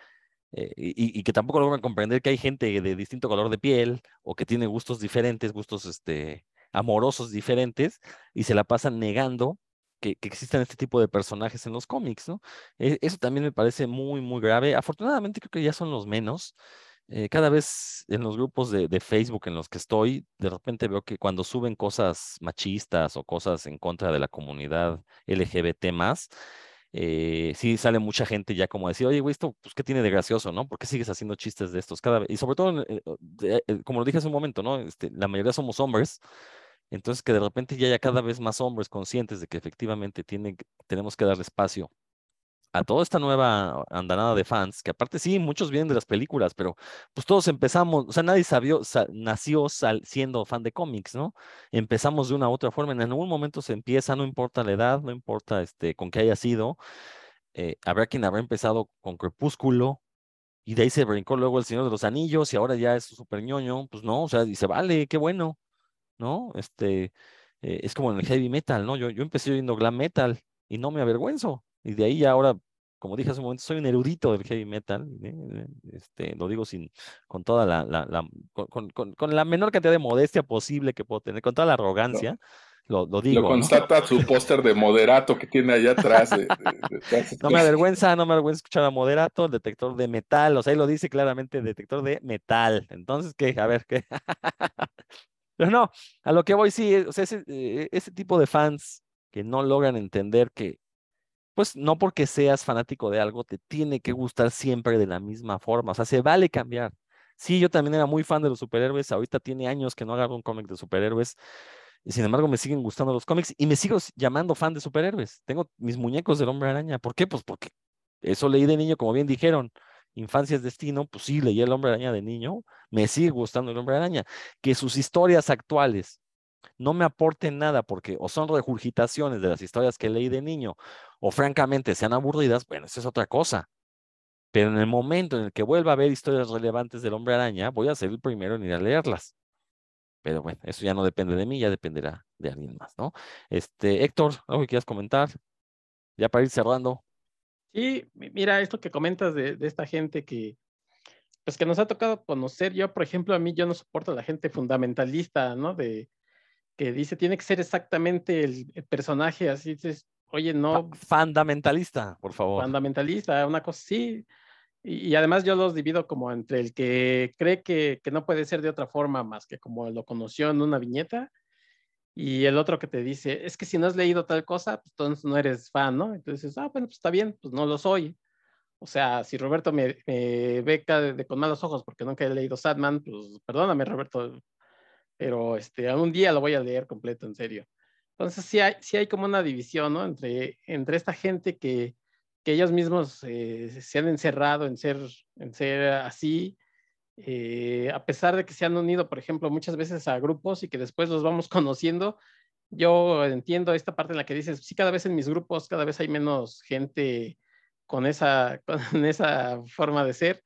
eh, y, que tampoco logran comprender que hay gente de distinto color de piel o que tiene gustos diferentes, gustos este, amorosos diferentes, y se la pasan negando que, existan este tipo de personajes en los cómics, ¿no? E, eso también me parece muy, muy grave. Afortunadamente creo que ya son los menos. Eh, cada vez en los grupos de, Facebook en los que estoy, de repente veo que cuando suben cosas machistas o cosas en contra de la comunidad LGBT más, eh, sí sale mucha gente ya como decir, oye, güey, esto, pues, ¿qué tiene de gracioso, no? ¿Por qué sigues haciendo chistes de estos cada vez? Y sobre todo, eh, como lo dije hace un momento, ¿no? Este, la mayoría somos hombres, entonces que de repente ya haya cada vez más hombres conscientes de que efectivamente tienen, tenemos que dar espacio a toda esta nueva andanada de fans, que aparte sí, muchos vienen de las películas, pero pues todos empezamos, o sea, nadie sabió, nació siendo fan de cómics, ¿no? Empezamos de una u otra forma, en algún momento se empieza, no importa la edad, no importa este, con qué haya sido, eh, habrá quien habrá empezado con Crepúsculo, y de ahí se brincó luego El Señor de los Anillos, y ahora ya es súper ñoño, pues no, o sea, dice, vale, qué bueno, ¿no? Este, eh, es como en el heavy metal, ¿no? Yo, yo empecé oyendo glam metal, y no me avergüenzo, y de ahí ya ahora, como dije hace un momento, soy un erudito del heavy metal. ¿eh? Este, lo digo sin, con toda la, la, con, con, con, la menor cantidad de modestia posible que puedo tener, con toda la arrogancia. Lo, lo, digo. Lo constata su póster de moderato que tiene allá atrás. no me avergüenza, no me avergüenza escuchar a moderato, el detector de metal, o sea, ahí lo dice claramente, detector de metal. Entonces, ¿qué? A ver, ¿qué? Pero no, a lo que voy, sí, o sea, ese, eh, ese tipo de fans que no logran entender que pues no porque seas fanático de algo te tiene que gustar siempre de la misma forma. O sea, se vale cambiar. Sí, yo también era muy fan de los superhéroes. Ahorita tiene años que no agarro un cómic de superhéroes. Y sin embargo, me siguen gustando los cómics y me sigo llamando fan de superhéroes. Tengo mis muñecos del hombre araña. ¿Por qué? Pues porque eso leí de niño, como bien dijeron. Infancia es destino, pues sí, leí el hombre araña de niño. Me sigue gustando el hombre araña. Que sus historias actuales no me aporten nada porque o son regurgitaciones de las historias que leí de niño o francamente sean aburridas, bueno, eso es otra cosa. Pero en el momento en el que vuelva a ver historias relevantes del hombre araña, voy a ser el primero en ir a leerlas. Pero bueno, eso ya no depende de mí, ya dependerá de alguien más, ¿no? Este, Héctor, ¿algo que quieras comentar? Ya para ir cerrando. Sí, mira, esto que comentas de, esta gente que, pues que nos ha tocado conocer. Yo, por ejemplo, a mí yo no soporto a la gente fundamentalista, ¿no? De que dice tiene que ser exactamente el, el personaje, así dices, oye, no. Fundamentalista, por favor. Fundamentalista, una cosa sí. Y, y, además yo los divido como entre el que cree que, que no puede ser de otra forma más que como lo conoció en una viñeta y el otro que te dice, es que si no has leído tal cosa, pues entonces no eres fan, ¿no? Entonces, ah, bueno, pues está bien, pues no lo soy. O sea, si Roberto me, me ve de, de, con malos ojos porque nunca he leído Sadman, pues perdóname, Roberto, pero este, algún día lo voy a leer completo, en serio. Entonces, sí hay, sí hay como una división, ¿no? Entre, entre esta gente que, que ellos mismos eh, se han encerrado en ser, en ser así, eh, a pesar de que se han unido, por ejemplo, muchas veces a grupos y que después los vamos conociendo, yo entiendo esta parte en la que dices, sí, cada vez en mis grupos, cada vez hay menos gente con esa, con esa forma de ser,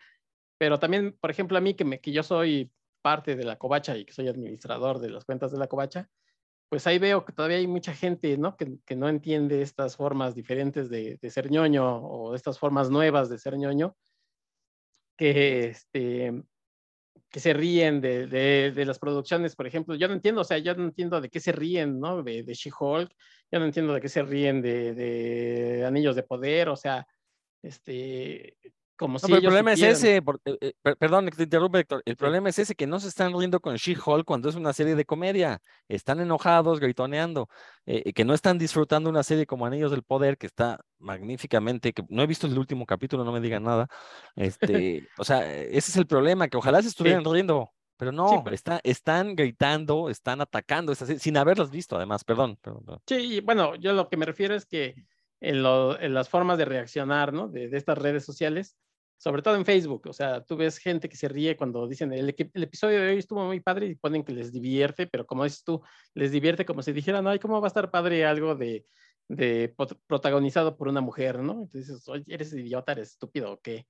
pero también, por ejemplo, a mí que, me, que yo soy parte de la covacha y que soy administrador de las cuentas de la covacha, pues ahí veo que todavía hay mucha gente, ¿no? Que, que no entiende estas formas diferentes de, ser ñoño o estas formas nuevas de ser ñoño, que, este, que se ríen de, de, las producciones, por ejemplo. Yo no entiendo, o sea, yo no entiendo de qué se ríen, ¿no? De, She-Hulk, yo no entiendo de qué se ríen de, de Anillos de Poder, o sea, este, como no, si pero el problema es ese, porque, eh, eh perdón que te interrumpe, Héctor, el sí. problema es ese, que no se están riendo con She-Hulk cuando es una serie de comedia, están enojados, gritoneando, eh, que no están disfrutando una serie como Anillos del Poder, que está magníficamente, que no he visto el último capítulo, no me digan nada, este, o sea, ese es el problema, que ojalá se estuvieran sí. riendo, pero no, sí, pero... Está, están gritando, están atacando, sin haberlos visto además, perdón, perdón, perdón. Sí, bueno, yo lo que me refiero es que en, lo, en, las formas de reaccionar, ¿no? De, de, estas redes sociales, sobre todo en Facebook. O sea, tú ves gente que se ríe cuando dicen el, el, episodio de hoy estuvo muy padre y ponen que les divierte, pero como dices tú, les divierte como si dijeran, ay, ¿cómo va a estar padre algo de, de protagonizado por una mujer, ¿no? Entonces, oye, eres idiota, eres estúpido o qué.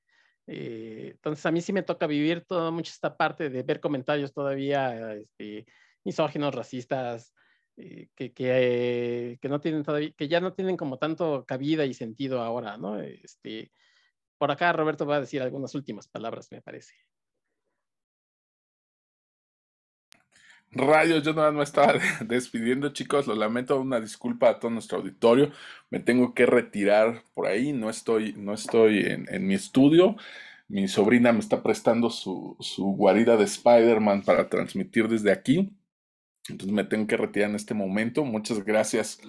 Eh, entonces, a mí sí me toca vivir toda mucha esta parte de ver comentarios todavía este, misóginos, racistas, eh, que, que, eh, que, ya no tienen como tanto cabida y sentido ahora, ¿no? Este, por acá Roberto va a decir algunas últimas palabras, me parece. Rayos, yo nada más estaba despidiendo, chicos. Lo lamento, una disculpa a todo nuestro auditorio. Me tengo que retirar por ahí. No estoy, no estoy en, en mi estudio. Mi sobrina me está prestando su, su guarida de Spider-Man para transmitir desde aquí. Entonces me tengo que retirar en este momento. Muchas gracias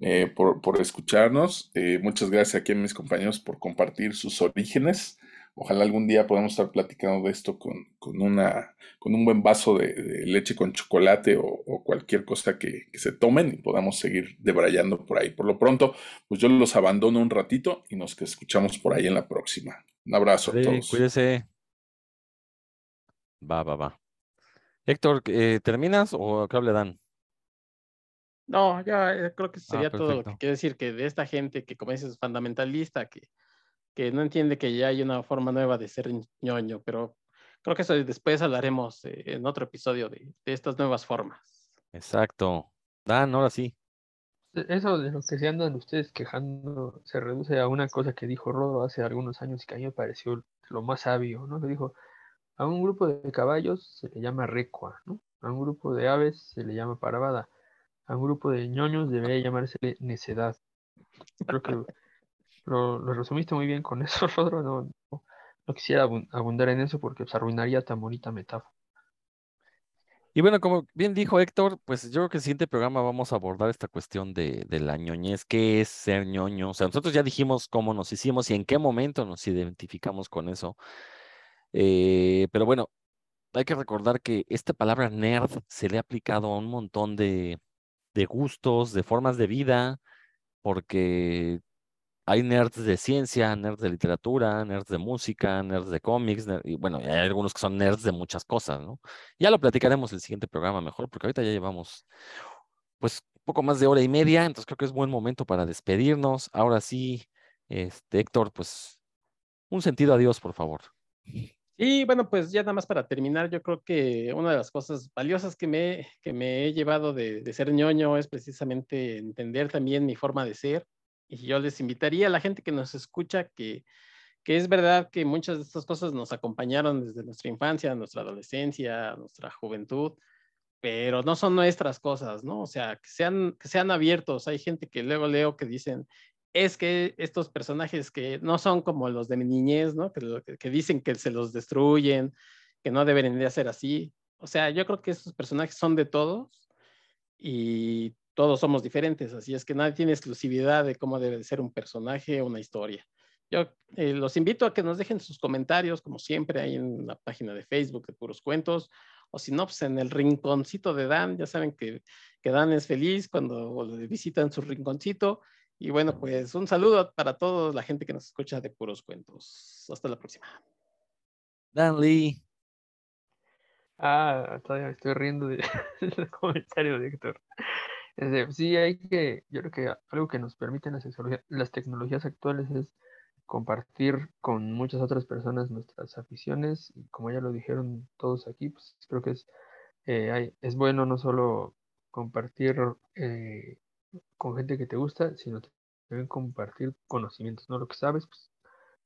eh, por, por, escucharnos. Eh, muchas gracias aquí a mis compañeros por compartir sus orígenes. Ojalá algún día podamos estar platicando de esto con, con, una, con un buen vaso de, de leche con chocolate o, o cualquier cosa que, que, se tomen y podamos seguir debrayando por ahí. Por lo pronto, pues yo los abandono un ratito y nos escuchamos por ahí en la próxima. Un abrazo sí, a todos. Cuídese. Va, va, va. Héctor, eh, ¿terminas o qué le dan? No, ya eh, creo que sería ah, todo lo que quiere decir, que de esta gente que, como dices, fundamentalista, que, que no entiende que ya hay una forma nueva de ser ñoño, pero creo que eso después hablaremos eh, en otro episodio de, de, estas nuevas formas. Exacto. Dan, ahora sí. E, eso de lo que se andan ustedes quejando se reduce a una cosa que dijo Rodo hace algunos años y que a mí me pareció lo más sabio, ¿no? Que dijo, a un grupo de caballos se le llama recua, ¿no? A un grupo de aves se le llama parvada a un grupo de ñoños debería llamarse necedad. Creo que lo, lo, resumiste muy bien con eso, Rodro. No, no, no quisiera abundar en eso porque se arruinaría tan bonita metáfora. Y bueno, como bien dijo Héctor, pues yo creo que en el siguiente programa vamos a abordar esta cuestión de, de la ñoñez, qué es ser ñoño. O sea, nosotros ya dijimos cómo nos hicimos y en qué momento nos identificamos con eso. Eh, pero bueno, hay que recordar que esta palabra nerd se le ha aplicado a un montón de, gustos, de formas de vida, porque hay nerds de ciencia, nerds de literatura, nerds de música, nerds de cómics, nerd, y bueno, hay algunos que son nerds de muchas cosas, ¿no? Ya lo platicaremos en el siguiente programa mejor, porque ahorita ya llevamos, pues, poco más de hora y media, entonces creo que es buen momento para despedirnos. Ahora sí, este, Héctor, pues, un sentido adiós, por favor. Y bueno, pues ya nada más para terminar, yo creo que una de las cosas valiosas que me, que me he llevado de, de, ser ñoño es precisamente entender también mi forma de ser, Y yo les invitaría a la gente que nos escucha que, que es verdad que muchas de estas cosas nos acompañaron desde nuestra infancia, nuestra adolescencia, nuestra juventud, pero no son nuestras cosas, ¿no? O sea, que sean, que sean abiertos. Hay gente que luego leo que dicen, es que estos personajes que no son como los de mi niñez, ¿no? Que, que dicen que se los destruyen, que no deberían de ser así. O sea, yo creo que estos personajes son de todos y todos somos diferentes, así es que nadie tiene exclusividad de cómo debe ser un personaje o una historia. Yo eh, los invito a que nos dejen sus comentarios, como siempre, ahí en la página de Facebook de Puros Cuentos, o si no, pues en el rinconcito de Dan. Ya saben que, que Dan es feliz cuando visitan su rinconcito. Y bueno, pues un saludo para toda la gente que nos escucha de Puros Cuentos. Hasta la próxima. Dan Lee. Ah, todavía estoy riendo del comentario de Héctor. sí, hay que, yo creo que algo que nos permiten las, las tecnologías actuales es compartir con muchas otras personas nuestras aficiones y como ya lo dijeron todos aquí, pues creo que es, eh, es bueno no solo compartir eh, con gente que te gusta, sino también compartir conocimientos, ¿no? Lo que sabes, pues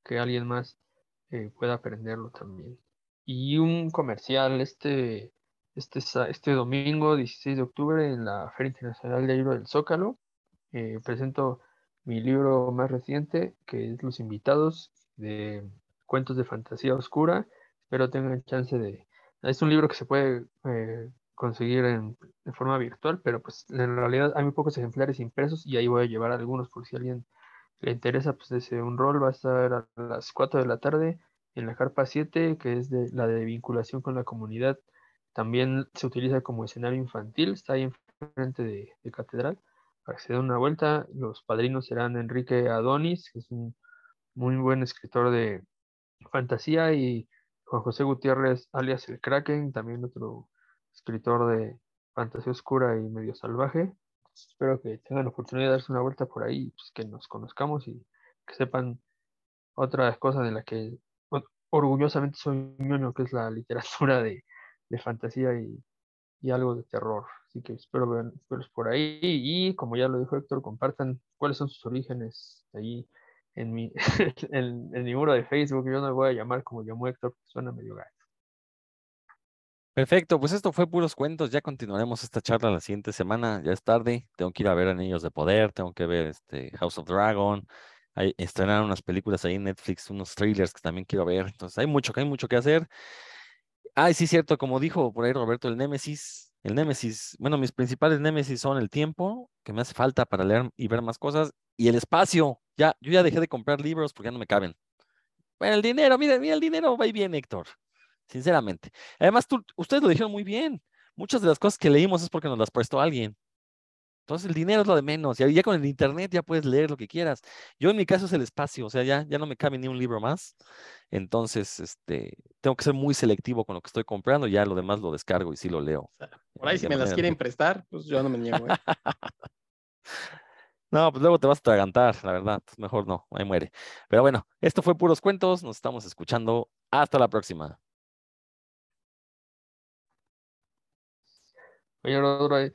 que alguien más eh, pueda aprenderlo también. Y un comercial este, este, este domingo 16 de octubre en la Feria Internacional del Libro del Zócalo. presento mi libro más reciente, que es Los Invitados, de cuentos de fantasía oscura. Espero tengan chance de... Es un libro que se puede eh, conseguir en, forma virtual, pero pues en realidad hay muy pocos ejemplares impresos y ahí voy a llevar algunos por si alguien le interesa, pues ese un rol va a estar a las 4 de la tarde en la carpa 7, que es de la de vinculación con la comunidad. También se utiliza como escenario infantil, está ahí enfrente de, de catedral para que se den una vuelta. Los padrinos serán Enrique Adonis, que es un muy buen escritor de fantasía, y Juan José Gutiérrez, alias el Kraken, también otro escritor de fantasía oscura y medio salvaje. Espero que tengan la oportunidad de darse una vuelta por ahí, pues, que nos conozcamos y que sepan otras cosas de las que orgullosamente soy ñoño, que es la literatura de, de fantasía y, y algo de terror. Así que espero verlos por ahí. Y como ya lo dijo Héctor, compartan cuáles son sus orígenes ahí en mi, en, mi muro de Facebook. Yo no voy a llamar como llamo Héctor, suena medio gato. Perfecto, pues esto fue puros cuentos. Ya continuaremos esta charla la siguiente semana. Ya es tarde. Tengo que ir a ver Anillos de Poder, tengo que ver este House of Dragon. Hay, estrenaron unas películas ahí en Netflix, unos trailers que también quiero ver. Entonces hay mucho, hay mucho que hacer. Ah, sí, cierto, como dijo por ahí Roberto, el Némesis. El Némesis, bueno, mis principales Némesis son el tiempo, que me hace falta para leer y ver más cosas, y el espacio. Ya, yo ya dejé de comprar libros porque ya no me caben. Bueno, el dinero, mira, mira, el dinero va y bien, Héctor. Sinceramente. Además, tú, ustedes lo dijeron muy bien. Muchas de las cosas que leímos es porque nos las prestó alguien. Entonces el dinero es lo de menos. Y ya con el internet ya puedes leer lo que quieras. Yo en mi caso es el espacio, o sea, ya, ya no me cabe ni un libro más. Entonces, este, tengo que ser muy selectivo con lo que estoy comprando. Ya lo demás lo descargo y sí lo leo. por ahí si me las quieren prestar, pues yo no me niego. ¿eh? no, pues luego te vas a atragantar, la verdad. Pues mejor no, ahí muere. Pero bueno, esto fue Puros Cuentos. Nos estamos escuchando. Hasta la próxima. Oye,